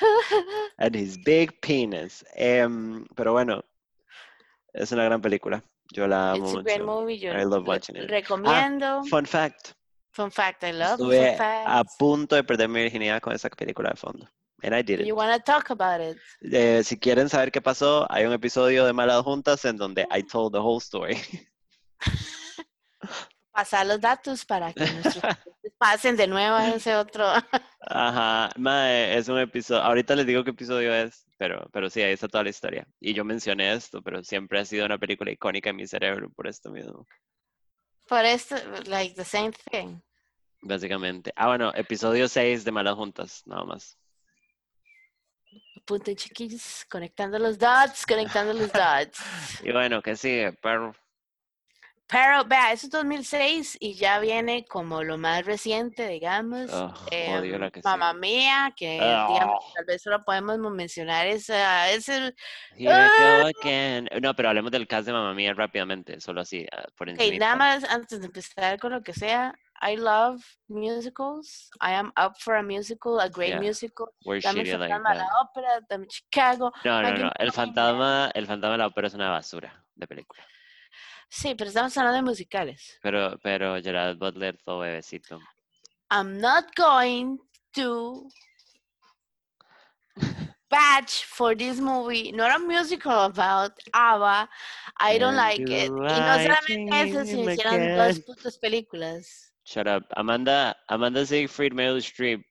[LAUGHS] and his big penis. Em, pero bueno, es una gran película. Yo la amo It's a great movie. Yo I love watching it. Ah, recomiendo. Fun fact. fun fact, I love Estuve fun facts. a punto de perder mi virginidad con esa película de fondo. And I did it. You want to talk about it? Eh, si quieren saber qué pasó, hay un episodio de Malas Juntas en donde I [LAUGHS] told the whole story. Pasar los datos para que nuestros [LAUGHS] pasen de nuevo a ese otro. [LAUGHS] Ajá, mae, es un episodio, ahorita les digo qué episodio es, pero, pero sí, ahí está toda la historia. Y yo mencioné esto, pero siempre ha sido una película icónica en mi cerebro por esto mismo, Por esto, like the same thing. básicamente. Ah, bueno, episodio 6 de Malas Juntas, nada más. Punto chiquis, conectando los dots, conectando los [LAUGHS] dots. Y bueno, ¿qué sigue, perro? Pero vea, eso es 2006 y ya viene como lo más reciente, digamos. Oh, que Mamá. Mía, que Ah. digamos, tal vez solo podemos mencionar esa, ese, again. No, pero hablemos del cast de Mamma Mía rápidamente, solo así, ah, por encima. nada más antes de empezar con lo que sea, I love musicals. I am up for a musical, a great Yeah, musical. We're Dame shitty like Fantasma that. la ópera, dame Chicago. No, no, no. El fantasma, el fantasma de la ópera es una basura de película. Sí, pero estamos hablando de musicales. Pero, pero Gerard Butler, todo bebecito. I'm not going to [LAUGHS] batch for this movie, not a musical about ABBA. I don't like it. Y no solamente eso, sino hicieron dos putas películas. Shut up. Amanda, Amanda Siegfried, Meryl Streep,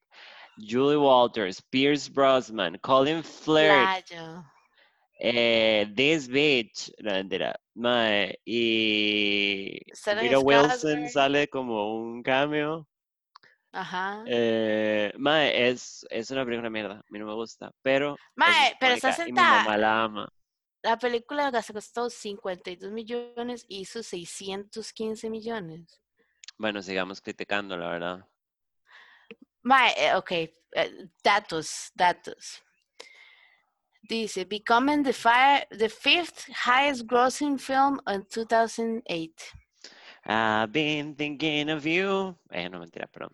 Julie Walters, Pierce Brosnan, Colin Firth, Playo. Eh, This Bitch, no, mentira, mae, y Rita Wilson sale como un cameo. Ajá. Eh, mae, es, es una película mierda, a mí no me gusta, pero es Mae, pero está y mi mamá sentada. la ama. La película gastó costó 52 millones y hizo 615 millones. Bueno, sigamos criticando, la verdad. Mae, eh, ok, eh, datos, datos. Dice, becoming the, fi- the fifth highest grossing film in 2008. I've been thinking of you. Eh, no, mentira, perdón.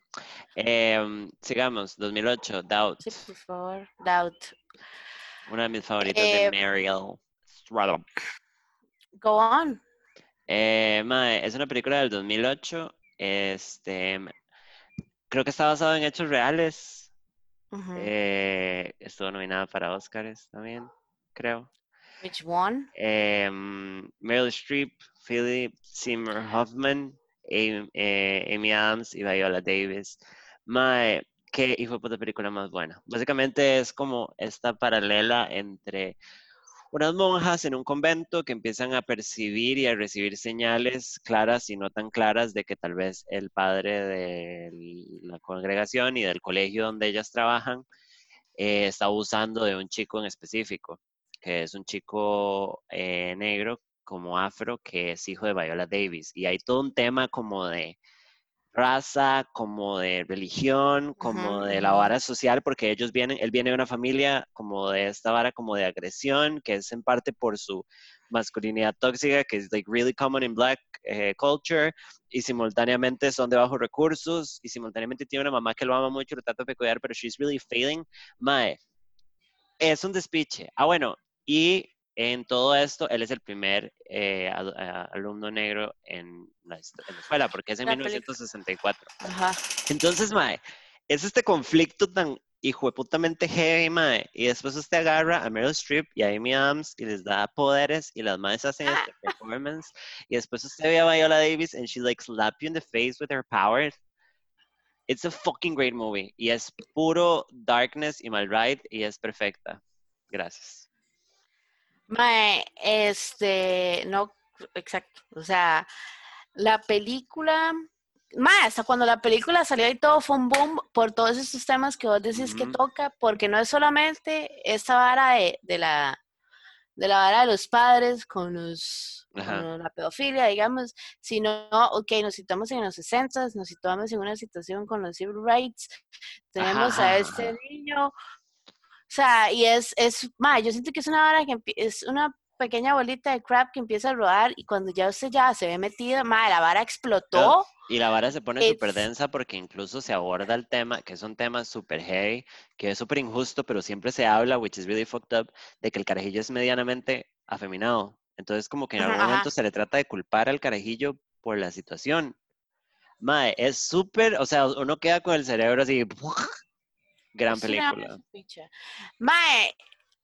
Em, sigamos, 2008, Doubt. Sí, por favor. Doubt. Una de mis favoritas Eh, de Mariel Streep. Go on. Eh, mae, es una película del 2008. Este, creo que está basado en hechos reales. Eh, estuvo nominada para Oscars también, creo. Which one? Em, Meryl Streep, Philip Seymour Hoffman, eh, Amy Adams y Viola Davis. Mae, qué hijo de puta película más buena. Básicamente es como esta paralela entre unas monjas en un convento que empiezan a percibir y a recibir señales claras y no tan claras de que tal vez el padre de la congregación y del colegio donde ellas trabajan eh, está abusando de un chico en específico, que es un chico eh, negro como afro que es hijo de Viola Davis. Y hay todo un tema como de raza, como de religión, como de la vara social, porque ellos vienen, él viene de una familia como de esta vara como de agresión, que es en parte por su masculinidad tóxica, que es like really common in black eh, culture, y simultáneamente son de bajos recursos, y simultáneamente tiene una mamá que lo ama mucho, lo trata de cuidar, pero she's really failing. Mae, es un despiche. Ah, bueno, y en todo esto, él es el primer eh, a- alumno negro en la, en la escuela, porque es en La película. 1964. Ajá. Entonces, mae, es este conflicto tan hijueputamente heavy, mae, y después usted agarra a Meryl Streep y a Amy Adams y les da poderes y las madres hacen este performance, y después usted ve a Viola Davis and she like slap you in the face with her powers. It's a fucking great movie, y es puro darkness y mal ride, y es perfecta. Gracias. Mae, este, no, exacto. O sea, la película, mae, hasta cuando la película salió y todo fue un boom por todos estos temas que vos decís que toca, porque no es solamente esta vara de, de la de la vara de los padres con los como la pedofilia, digamos, sino, ok, nos situamos en los 60, nos situamos en una situación con los civil rights, tenemos Ajá, a este niño, sea, y es, es, ma, yo siento que es una hora que es una pequeña bolita de crap que empieza a rodar y cuando ya usted ya se ve metida, ma, la vara explotó. y la vara se pone súper densa porque incluso se aborda el tema, que es un tema súper heavy, que es súper injusto, pero siempre se habla, which is really fucked up, de que el carajillo es medianamente afeminado. Entonces, como que en ajá, algún momento ajá, se le trata de culpar al carajillo por la situación. Mae, es súper, o sea, uno queda con el cerebro así, [LAUGHS] gran es una película. Mae,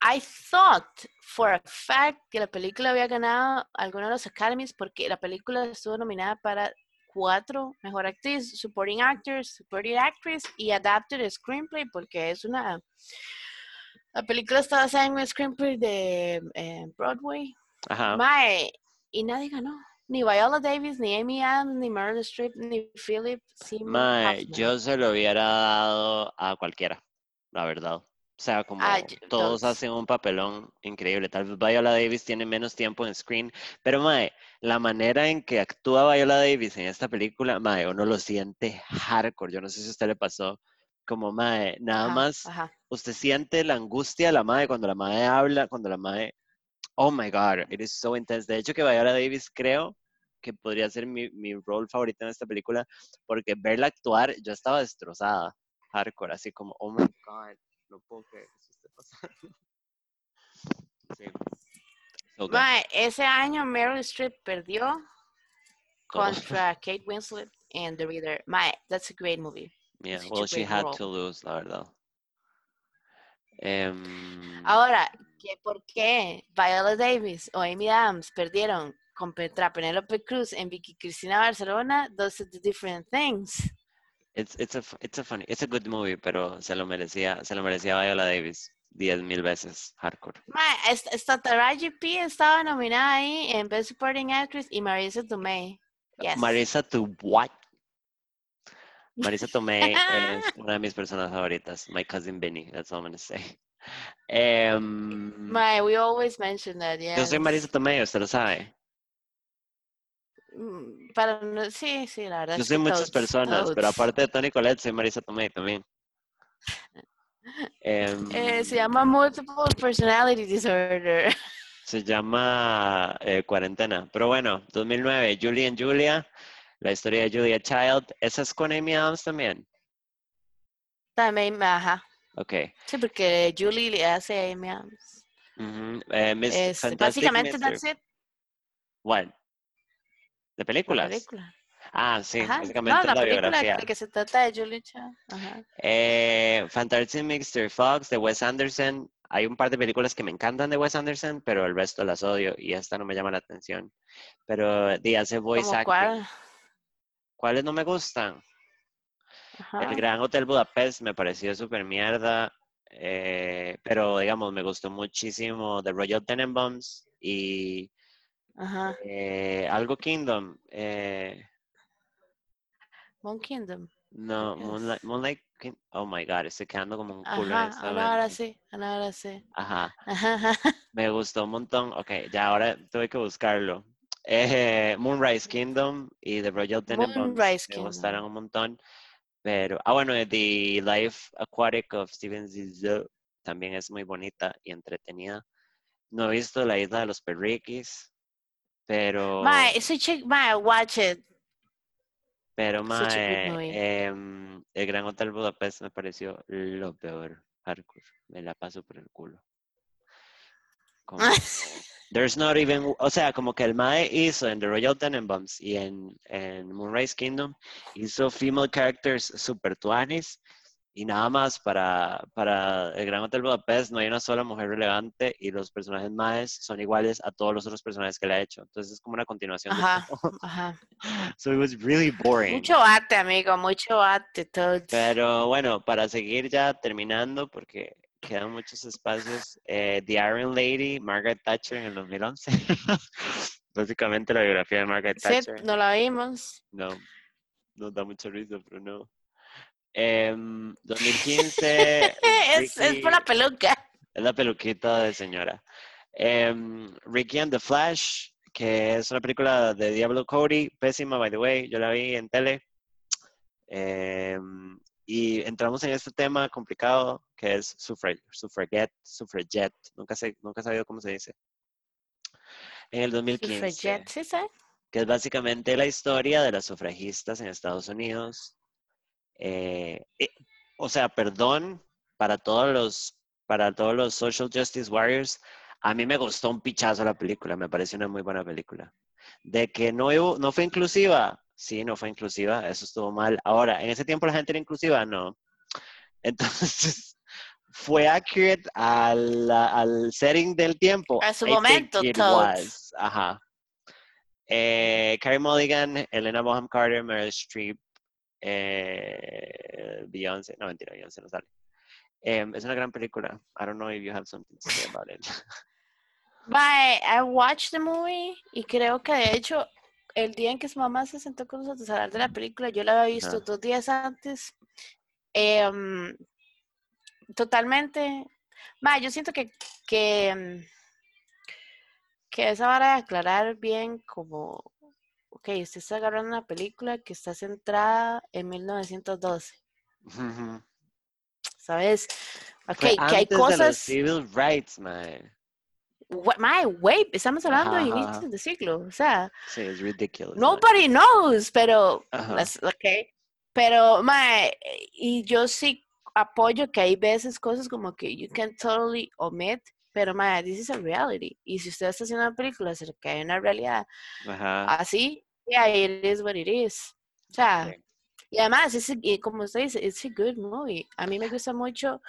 I thought for a fact que la película había ganado alguno de los Academies porque la película estuvo nominada para cuatro mejor actriz, supporting actors, supporting actress y adapted screenplay porque es una la película está basada en un screenplay de eh, Broadway. Ajá. Mae, y nadie ganó. Ni Viola Davis, ni Amy Adams, ni Meryl Streep, ni Philip Seymour Mae, yo se lo hubiera dado a cualquiera, la verdad. O sea, como Ah, todos. hacen un papelón increíble. Tal vez Viola Davis tiene menos tiempo en screen, pero mae, la manera en que actúa Viola Davis en esta película, mae, uno lo siente hardcore. Yo no sé si a usted le pasó, como mae, nada Ajá, más, ajá. usted siente la angustia de la mae cuando la mae habla, cuando la mae, oh my god, it is so intense. De hecho, que Viola Davis creo que podría ser mi, mi rol favorito en esta película, porque verla actuar, yo estaba destrozada, hardcore, así como, oh my god, no puedo creer que eso esté pasando. [LAUGHS] Sí. So good. Mae, ese año Meryl Streep perdió contra Kate Winslet en The Reader. Mae, that's a great movie. Yeah, well, she had role. to lose, la verdad. Em, Ahora, ¿qué, ¿por qué Viola Davis o Amy Adams perdieron contra Penelope Cruz en Vicky Cristina Barcelona? Those are the different things. it's, it's, a, it's a funny, it's a good movie, pero se lo merecía, se lo merecía Viola Davis diez mil veces, hardcore. Esta Taraji P estaba nominada ahí en Best Supporting Actress y Marisa Tomei. Yes. Marisa to what? Marisa Tomei [LAUGHS] es una de mis personas favoritas. My cousin Benny, that's all I'm gonna say. Em, Mae, we always mention that, yes. yo soy Marisa Tomei, usted lo sabe. Mm, Para no- sí, sí, la verdad. Yo es soy que muchas todos- personas, pero todos. aparte de Tony Colette, soy Marisa Tomei también. [LAUGHS] Em, Eh, se llama Multiple Personality Disorder. [LAUGHS] se llama eh, Cuarentena. Pero bueno, 2009, Julie and Julia, la historia de Julia Child. ¿Esa es con Amy Adams también? También, ajá. Ok. Sí, porque Julie le hace Amy Adams. Ujú. Eh, Miss Es- Fantastic básicamente, that's it. What? ¿De La películas? película. Ah, sí, Ajá. básicamente No, la la película biografía. de que se trata de Julie Child. Ajá. Eh, Fantastic Mr. Fox de Wes Anderson. Hay un par de películas que me encantan de Wes Anderson, pero el resto las odio y esta no me llama la atención. Pero di hace voice ¿Cómo acting. cuál? ¿Cuáles no me gustan? Ajá. El Gran Hotel Budapest me pareció súper mierda, eh, pero digamos, me gustó muchísimo The Royal Tenenbaums y Ajá. eh, algo Kingdom. eh, Moon Kingdom. no. Moonlight, Moonlight King- Oh my god, estoy quedando como un culo Ajá. ahora sí. ah, ahora sí. Ajá, me gustó un montón. Ok, ya ahora tuve que buscarlo. Eh, Moonrise Kingdom y The Royal Tenenbaums Moonrise me gustaron Kingdom. un montón. Pero, ah, bueno, The Life Aquatic of Steven Zissou también es muy bonita y entretenida. No he visto La Isla de los Perriquis, pero, Mae, ese chick, mae, watch it. pero, mae, em, El Gran Hotel Budapest me pareció lo peor, hardcore. Me la paso por el culo. Como, [LAUGHS] there's not even, o sea, como que el Mae hizo en The Royal Tenenbaums y en, en Moonrise Kingdom, hizo female characters super tuanis y nada más para, para el Gran Hotel Budapest no hay una sola mujer relevante y los personajes Maes son iguales a todos los otros personajes que le ha hecho. Entonces es como una continuación de Ajá. todo. Ajá. [LAUGHS] So it was really boring. Mucho arte, amigo, mucho arte, todo. Pero bueno, para seguir ya terminando, porque quedan muchos espacios, eh, The Iron Lady, Margaret Thatcher en el 2011. [LAUGHS] Básicamente la biografía de Margaret Sí, Thatcher. no la vimos. No, nos da mucha risa, pero no. Em, 2015. [LAUGHS] Es, es por la peluca. es la peluquita de señora. Em, Ricky and the Flash, que es una película de Diablo Cody, pésima, by the way, yo la vi en tele. Em, y entramos en este tema complicado que es suffrage, suffragette, suffragette, nunca, sé, nunca he sabido cómo se dice. En el 2015. Suffragette, ¿sí que es básicamente la historia de las sufragistas en Estados Unidos. Eh, eh, o sea, perdón para todos los para todos los social justice warriors. A mí me gustó un pichazo la película, me pareció una muy buena película. De que no, no fue inclusiva, sí, no fue inclusiva, eso estuvo mal. Ahora, ¿en ese tiempo la gente era inclusiva? No. [LAUGHS] Entonces, fue accurate al, al setting del tiempo. A su momento, todo. Ajá. Eh, Carrie Mulligan, Elena Bonham Carter, Meryl Streep, eh, Beyoncé, no mentira, Beyoncé no sale. Eh, es una gran película. I don't know if you have something to say about it. [LAUGHS] Bye, I watched the movie y creo que de hecho el día en que su mamá se sentó con nosotros a hablar de la película, yo la había visto dos días antes. Em, totalmente. Va, yo siento que, que em, que esa hora de aclarar bien como, ok, usted está agarrando una película que está centrada en 1912. ¿Sabes? Ok, que hay cosas... De los civil rights, man. My, wait, estamos hablando de inicios de siglo, o sea... Sí, es ridiculous. Nobody knows, pero... Ok, pero, my, y yo sí apoyo que hay veces cosas como que you can totally omit pero, madre, this is a reality. Y si usted está haciendo una película acerca de una realidad así, yeah, it is what it is. O sea, y además, es, y como usted dice, it's a good movie. A mí me gusta mucho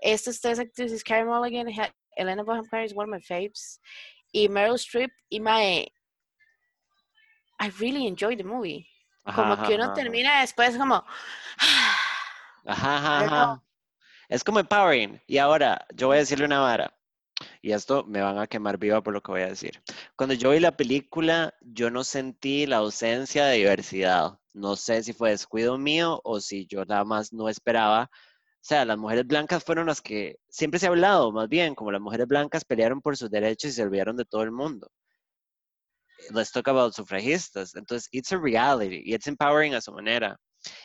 estas tres actrices, Carey Mulligan, Elena Bonham Carter is one of my faves, y Meryl Streep, y my, I really enjoyed the movie. como que uno termina después como... Ajá, ajá, Es como empowering. Y ahora, yo voy a decirle una vara y esto me van a quemar viva por lo que voy a decir. Cuando yo vi la película, yo no sentí la ausencia de diversidad. No sé si fue descuido mío o si yo nada más no esperaba. O sea, las mujeres blancas fueron las que siempre se ha hablado, más bien, como las mujeres blancas pelearon por sus derechos y se olvidaron de todo el mundo. Let's talk about sufragistas. Entonces, it's a reality y it's empowering a su manera.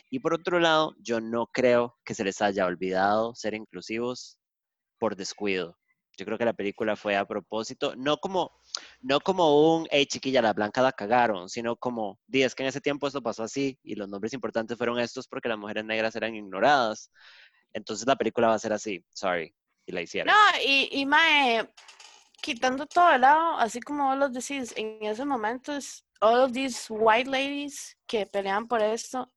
Y por otro lado, yo no creo que se les haya olvidado ser inclusivos por descuido. Yo creo que la película fue a propósito, no como, no como un, hey chiquilla, la blanca la cagaron, sino como, di, es que en ese tiempo esto pasó así y los nombres importantes fueron estos porque las mujeres negras eran ignoradas. Entonces la película va a ser así, sorry, y la hicieron. No, y, y mae, quitando todo el lado, así como vos lo decís, en esos momentos, all of these white ladies que pelean por esto,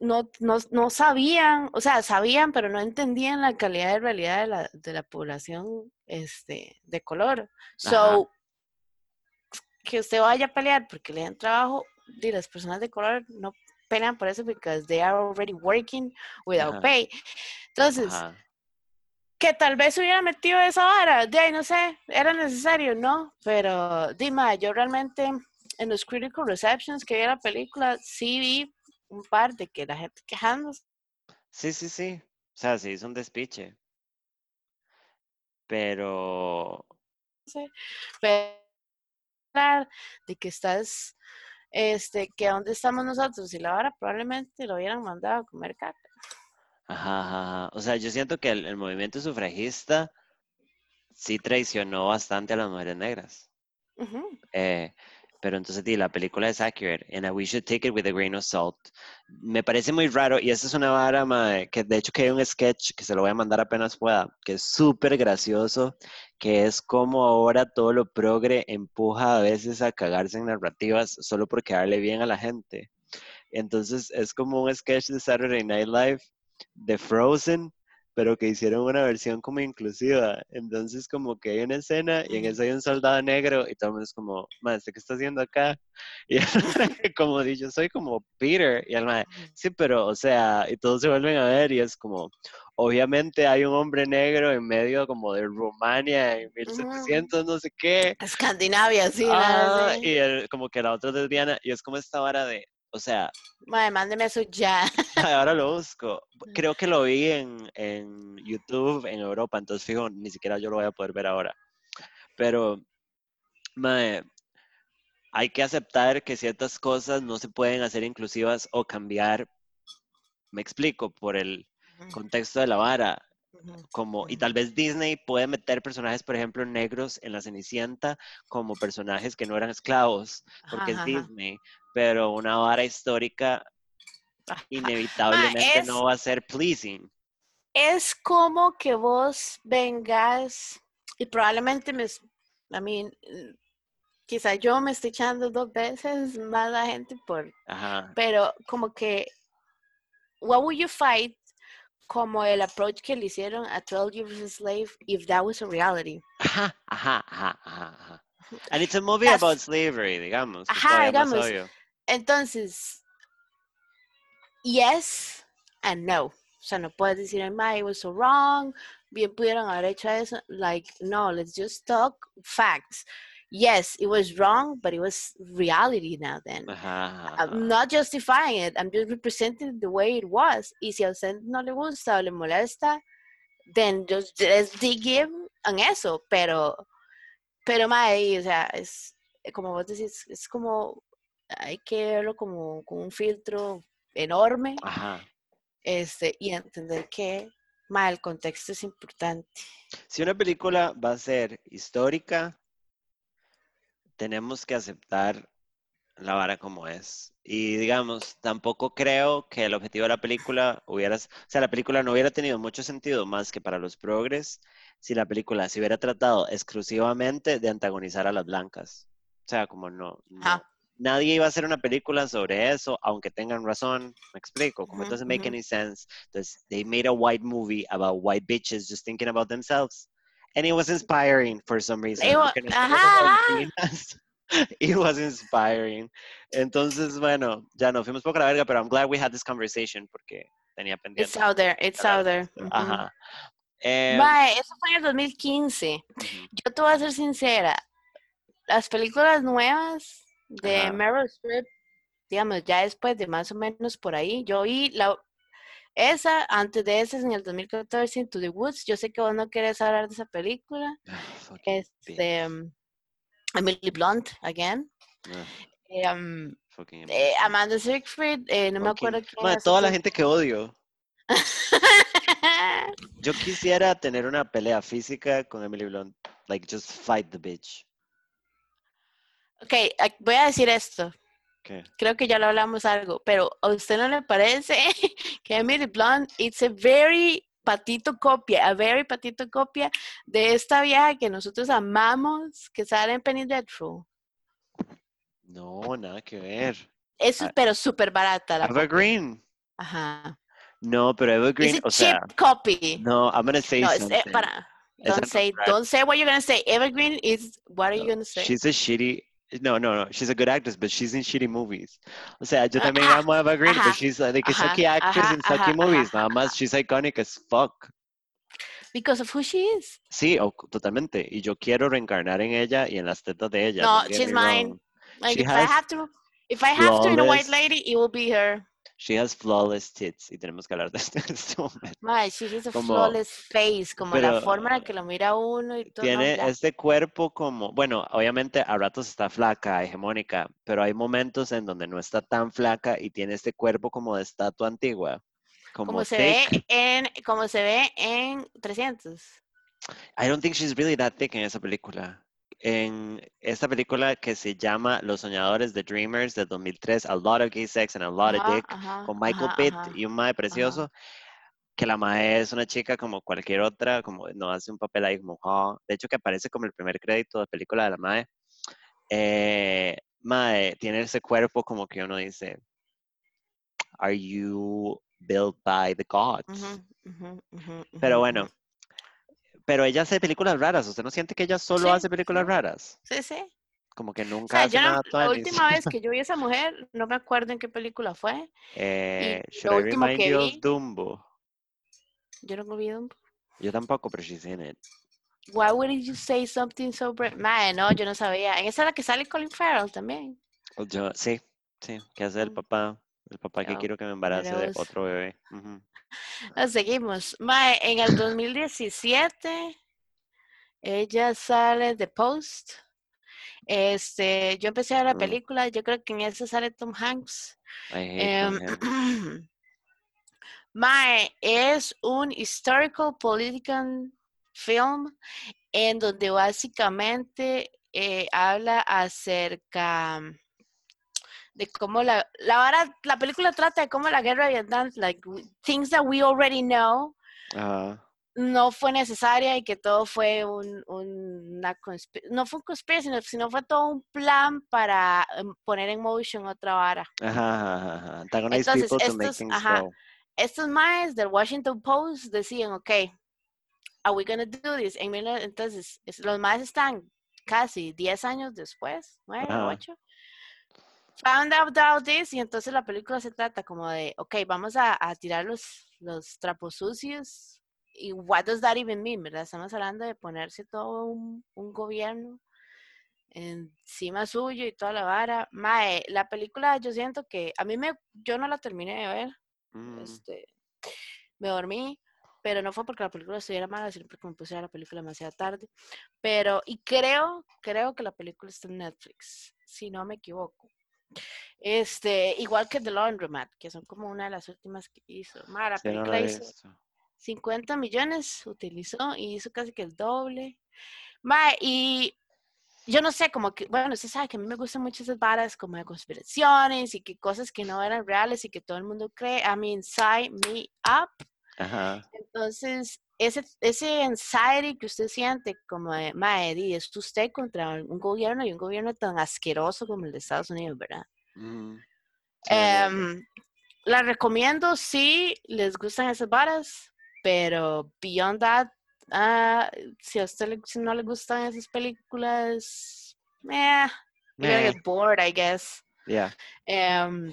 no, no, no, sabían, o sea, sabían, pero no entendían la calidad de realidad de la, de la población este, de color. So, que usted vaya a pelear porque le dan trabajo, y las personas de color no pelean por eso porque they are already working without pay. Entonces, que tal vez hubiera metido esa vara, de ahí no sé, era necesario, ¿no? Pero, dime, yo realmente en los critical receptions que vi la película, sí vi un par de que la gente quejándose. Sí, sí, sí. O sea, sí, es un despiche. Pero. Sí, pero de que estás, este, que dónde estamos nosotros y la hora probablemente lo hubieran mandado a comer caca. Ajá, ajá, O sea, yo siento que el, movimiento sufragista sí traicionó bastante a las mujeres negras. eh, pero entonces la película es accurate and we should take it with a grain of salt. Me parece muy raro y esa es una vara que de hecho que hay un sketch que se lo voy a mandar apenas pueda, que es súper gracioso, que es como ahora todo lo progre empuja a veces a cagarse en narrativas solo por quedarle bien a la gente. Entonces es como un sketch de Saturday Night Live de Frozen pero que hicieron una versión como inclusiva. Entonces, como que hay una escena y en eso hay un soldado negro y todo el mundo es como, más, ¿qué está haciendo acá? [LAUGHS] Y como dicho, soy como Peter. Y el madre, sí, pero, o sea, y todos se vuelven a ver y es como, obviamente hay un hombre negro en medio como de Rumania en 1700, no sé qué. Escandinavia, sí. Ah, y como que la otra es lesbiana y es como esta vara de, o sea. Madre, mándeme eso ya. [LAUGHS] Ahora lo busco. [LAUGHS] Creo que lo vi en, en, YouTube en Europa, entonces fijo, ni siquiera yo lo voy a poder ver ahora. Pero Mae, hay que aceptar que ciertas cosas no se pueden hacer inclusivas o cambiar. Me explico, por el contexto de la vara. Como, y tal vez Disney puede meter personajes, por ejemplo, negros en la Cenicienta como personajes que no eran esclavos, Ajá, porque es ajá. Disney, pero una vara histórica inevitablemente no va a ser pleasing. es como que vos vengas y probablemente me, I mean, mm, quizá yo me estoy echando dos veces más la gente por, Ajá, pero como que, what would you fight como el approach que le hicieron a 12 Years a Slave if that was a reality? ajá, ajá, ajá, ajá. [LAUGHS] And it's a movie Las- about slavery, digamos, Ajá, digamos. Entonces, yes and no. O sea, no puedes decir, my, it was so wrong. Bien pudieron haber hecho eso. Like, no, let's just talk facts. Yes, it was wrong, but it was reality now then. Ajá, ajá, I'm not justifying it. I'm just representing the way it was. Y si a usted no le gusta o le molesta, then just let's dig in en eso. Pero, pero, mae, o sea, es como vos decís, es como, hay que verlo como con un filtro enorme Ajá. este, y entender que ma, el contexto es importante. Si una película va a ser histórica, tenemos que aceptar la vara como es. Y digamos, tampoco creo que el objetivo de la película hubiera, o sea, la película no hubiera tenido mucho sentido más que para los progres si la película se hubiera tratado exclusivamente de antagonizar a las blancas. O sea, como no, no. Ajá. Nadie iba a hacer una película sobre eso, aunque tengan razón. Me explico, como it Ujú, doesn't make any sense. Entonces, they made a white movie about white bitches just thinking about themselves. And it was inspiring for some reason. It wa- porque nosotros ajá. [LAUGHS] It was inspiring. Entonces, bueno, ya nos fuimos poco a la verga, pero I'm glad we had this conversation porque tenía pendiente. It's out there, it's out there. Ajá. Eh, eso fue en el 2015. ujú, Yo te voy a ser sincera. Las películas nuevas de. Meryl Streep, digamos, ya después de más o menos por ahí, yo vi la, esa, antes de esa, en el 2014, Into the Woods. Yo sé que vos no querés hablar de esa película. fucking Este, um, Emily Blunt, again. Ah, Eh, um, fucking eh, Amanda Seyfried, eh, no me acuerdo quién toda la gente que odio. [LAUGHS] Yo quisiera tener una pelea física con Emily Blunt. Like, just fight the bitch. ok, ac- voy a decir esto. ¿Qué? Creo que ya lo hablamos algo, pero ¿a usted no le parece [LAUGHS] que Emily Blunt it's a very patito copia, a very patito copia de esta vieja que nosotros amamos, que sale en Penny Dreadful? No, nada que ver. Eso es Ah, pero súper barata la copia. Evergreen. Ajá. No, pero Evergreen, It's a o cheap sea, copy. no, I'm gonna say No, something. eh, para. Don't say, don't say what you're gonna say. Evergreen is what are you No, gonna say? She's a shitty. No, no, no. She's a good actress, but she's in shitty movies. O sea, yo Ah, también amo a ajá, but she's like a ajá, sucky actress in sucky movies. Nada más, she's iconic as fuck. Because of who she is. Sí, o- totalmente. Y yo quiero reencarnar en ella y en las tetas de ella. No, she's mine. wrong. Like She if I have to, if I have to in a white lady, it will be her. She has flawless tits. Y tenemos que hablar de esto [LAUGHS] en este momento. My, she has a Como- flawless face, como la forma en la que lo mira uno y todo. Tiene este cuerpo como, bueno, obviamente a ratos está flaca, hegemónica, pero hay momentos en donde no está tan flaca y tiene este cuerpo como de estatua antigua. Como, como se ve en, como se ve en 300. I don't think she's really that thick en esa película. En esta película que se llama Los Soñadores de Dreamers de 2003, a lot of gay sex and a lot of Ajá, dick, ajá, con Michael ajá, Pitt y un mae precioso, que la mae es una chica como cualquier otra, como no hace un papel ahí como, "Ah". de hecho que aparece como el primer crédito de película de la mae. Eh, mae tiene ese cuerpo como que uno dice, are you built by the gods? Ujú, ujú, ujú, Pero ujú, bueno, ujú. Pero ella hace películas raras, ¿usted no siente que ella solo Sí, hace películas raras? Sí, sí. Como que O nunca sea, hace yo no- nada la tuanis. última vez que [LAUGHS] yo vi a esa mujer, no me acuerdo en qué película fue. Eh, y lo I último que vi- of Dumbo? Yo no vi un- Yo tampoco, pero she's in it. Why would you say something so brave? Mae, no, yo no sabía. En esa es la que sale Colin Farrell también. O Yo, sí, sí, que hace el Mm. papá, el papá que quiero que me embarace de otro bebé. Ah, [LAUGHS] seguimos. Mae, en el 2017, ella sale de Post. Este, yo empecé a ver la Mm. película, yo creo que en esa sale Tom Hanks. Em, Tom Hanks. [CLEARS THROAT] Mae, es un historical political film en donde básicamente eh, habla acerca de cómo la, la vara- la película trata de cómo la guerra de Vietnam, like things that we already know, no fue necesaria y que todo fue un, un- una no fue un conspiracy, sino, sino fue todo un plan para em, poner en motion otra vara. Ajá. Antagonize Entonces, estos- estos maes del Washington Post decían, ok, are we gonna do this? En entonces, es- los maes están casi 10 años después, 9, Ajá. 8. Found out about this y entonces la película se trata como de, ok, vamos a, a tirar los, los trapos sucios y what does that even mean, ¿verdad? Estamos hablando de ponerse todo un, un gobierno encima suyo y toda la vara. Mae, la película yo siento que a mí me, yo no la terminé de ver, Mm, este, me dormí, pero no fue porque la película estuviera mala, sino porque me puse a la película demasiado tarde. Pero, y creo, creo que la película está en Netflix, si no me equivoco. Este, igual que The Laundromat, que son como una de las últimas que hizo. Ma, la sí, no película he hizo visto. 50 millones, utilizó y hizo casi que el doble. Ma, y yo no sé, como que, bueno, usted sabe que a mí me gustan mucho esas varas como de conspiraciones y que cosas que no eran reales y que todo el mundo cree. I mean, sign me up. Ajá. Entonces, ese, ese anxiety que usted siente como de, di, es usted contra un gobierno y un gobierno tan asqueroso como el de Estados Unidos, ¿verdad? Mm. Sí. Em, la recomiendo si les gustan esas varas, pero beyond that, ah, si a usted le- si no le gustan esas películas, eh, you're gonna Meh, get bored, I guess. yeah. Em,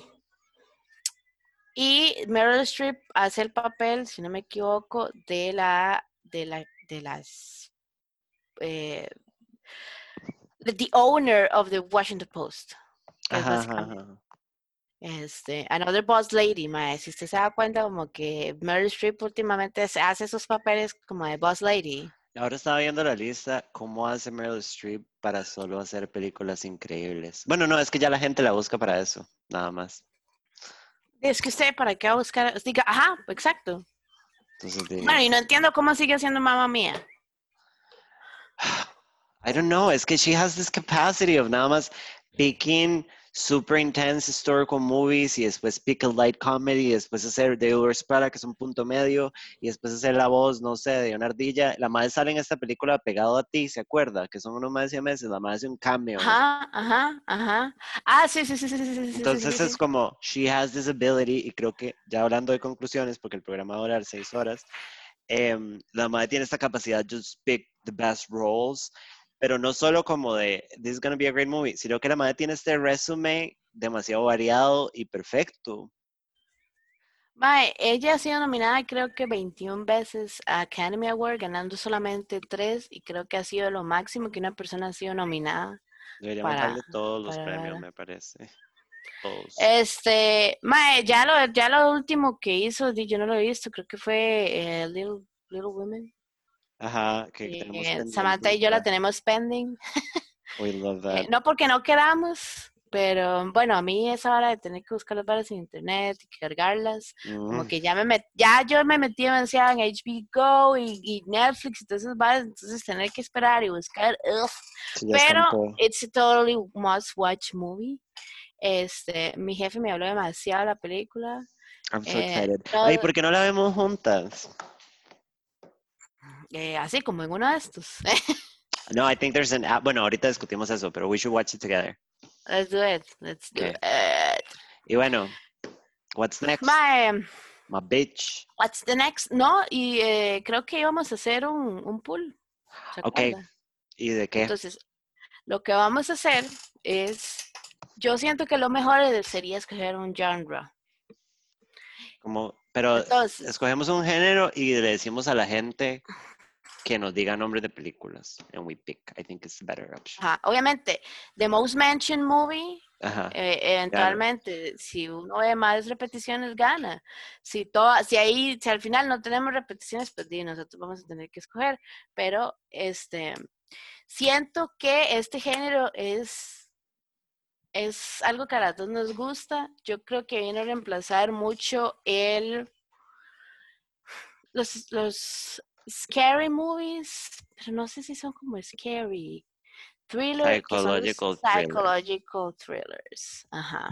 y Meryl Streep hace el papel, si no me equivoco, de la de la de las eh, the owner of the Washington Post. Ajá. Este, Another Boss Lady, mae. Si usted se da cuenta como que Meryl Streep últimamente hace esos papeles como de Boss Lady. Ahora estaba viendo la lista, cómo hace Meryl Streep para solo hacer películas increíbles. Bueno, no, es que ya la gente la busca para eso, nada más. Es que usted para qué va a buscar, diga, ajá, exacto. Entonces, di- Bueno, y no entiendo cómo sigue siendo mamá mía. I don't know, es que she has this capacity of nada más picking super intense historical movies y después pick a light comedy y después hacer The Uber's Prada, que es un punto medio, y después hacer la voz, no sé, de una ardilla. La madre sale en esta película Pegado a ti, ¿se acuerda? Que son unos más de meses, la madre hace un cambio. Ajá, ajá, ajá. Ah, sí, sí, sí, sí. sí Entonces sí, sí, es como, she has this ability, y creo que ya hablando de conclusiones, porque el programa va a durar seis horas, eh, la madre tiene esta capacidad, just pick the best roles pero no solo como de, this is gonna be a great movie, sino que la madre tiene este resume demasiado variado y perfecto. Mae, ella ha sido nominada creo que 21 veces a Academy Award, ganando solamente 3 y creo que ha sido lo máximo que una persona ha sido nominada. Deberíamos Para- darle todos los premios, ver. me parece. Todos. Este, mae, ya lo, ya lo último que hizo, yo no lo he visto, creo que fue eh, Little, Little Women. Ajá, que tenemos Eh, Samantha y yo la tenemos pending. We love Eh, that. no porque no queramos, pero bueno, a mí esa hora de tener que buscar las varas en internet y cargarlas, como Mm, que ya me met, ya yo me metí demasiado en HBO y, y Netflix y todas esas varas, entonces tener que esperar y buscar, ugh. sí, pero it's a totally must watch movie. Este, mi jefe me habló demasiado de la película. I'm so eh, excited. todo- Ay, ¿por qué no la vemos juntas? Eh, así como en uno de estos. [LAUGHS] No, I think there's an app. Bueno, ahorita discutimos eso, pero we should watch it together. Let's do it. Let's do Okay. it. Y bueno, what's next? Mae, My bitch. what's the next? No, y eh, creo que íbamos a hacer un, un pool. ¿se Ok. ¿Y de qué? Entonces, lo que vamos a hacer es, yo siento que lo mejor sería escoger un genre. Como, pero Entonces, escogemos un género y le decimos a la gente que nos diga nombres de películas. And we pick. I think it's the better option. ajá, obviamente, the most mentioned movie, Ajá. eh, eventualmente, si uno ve más repeticiones, gana. Si, toda, si ahí, si al final no tenemos repeticiones, pues di, nosotros vamos a tener que escoger. Pero, este, siento que este género es, es algo que a todos nos gusta. Yo creo que viene a reemplazar mucho el los, los scary movies, pero no sé si son como scary. Thriller, psychological, psychological thrillers. Ajá.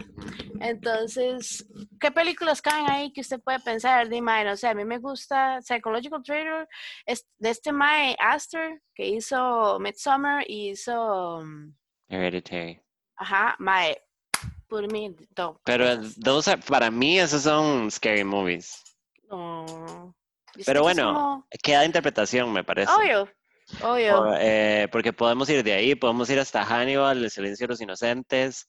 Entonces, ¿qué películas caen ahí que usted puede pensar? Dime, no sé, a mí me gusta Psychological Thriller es de este Mae Aster que hizo Midsummer y hizo um, Hereditary. Ajá, Mae, por mí, top. Pero dos, para mí esos son scary movies. No. Pero bueno, queda interpretación, me parece. Obvio, obvio. Eh, porque podemos ir de ahí, podemos ir hasta Hannibal, El silencio de los inocentes.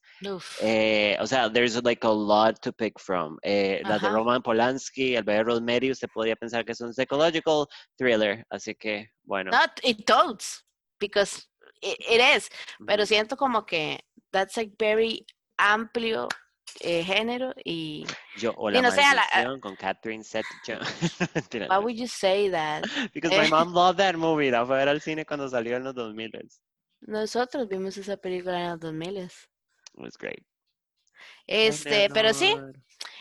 Eh, o sea, there's like a lot to pick from. Eh, las de Roman Polanski, El bebé Rosemary, usted podría pensar que es un psychological thriller. Así que, bueno. Not it does, because it, it is. Pero siento como que that's like very amplio eh, género y yo o la no sé, la, con Catherine Zeta [LAUGHS] Why would you say that? [LAUGHS] Because my mom loved that [LAUGHS] movie. La fue a ver al cine cuando salió en los 2000. Nosotros vimos esa película en los 2000. It was great. Este, pero sí.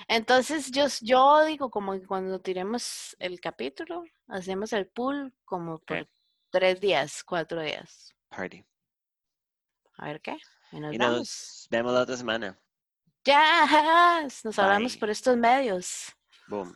Entonces yo, yo digo como que cuando tiremos el capítulo, hacemos el pool como por tres días, cuatro días. Party. A ver qué. Y nos, y nos vemos la otra semana. Ya, nos hablamos por estos medios. Boom.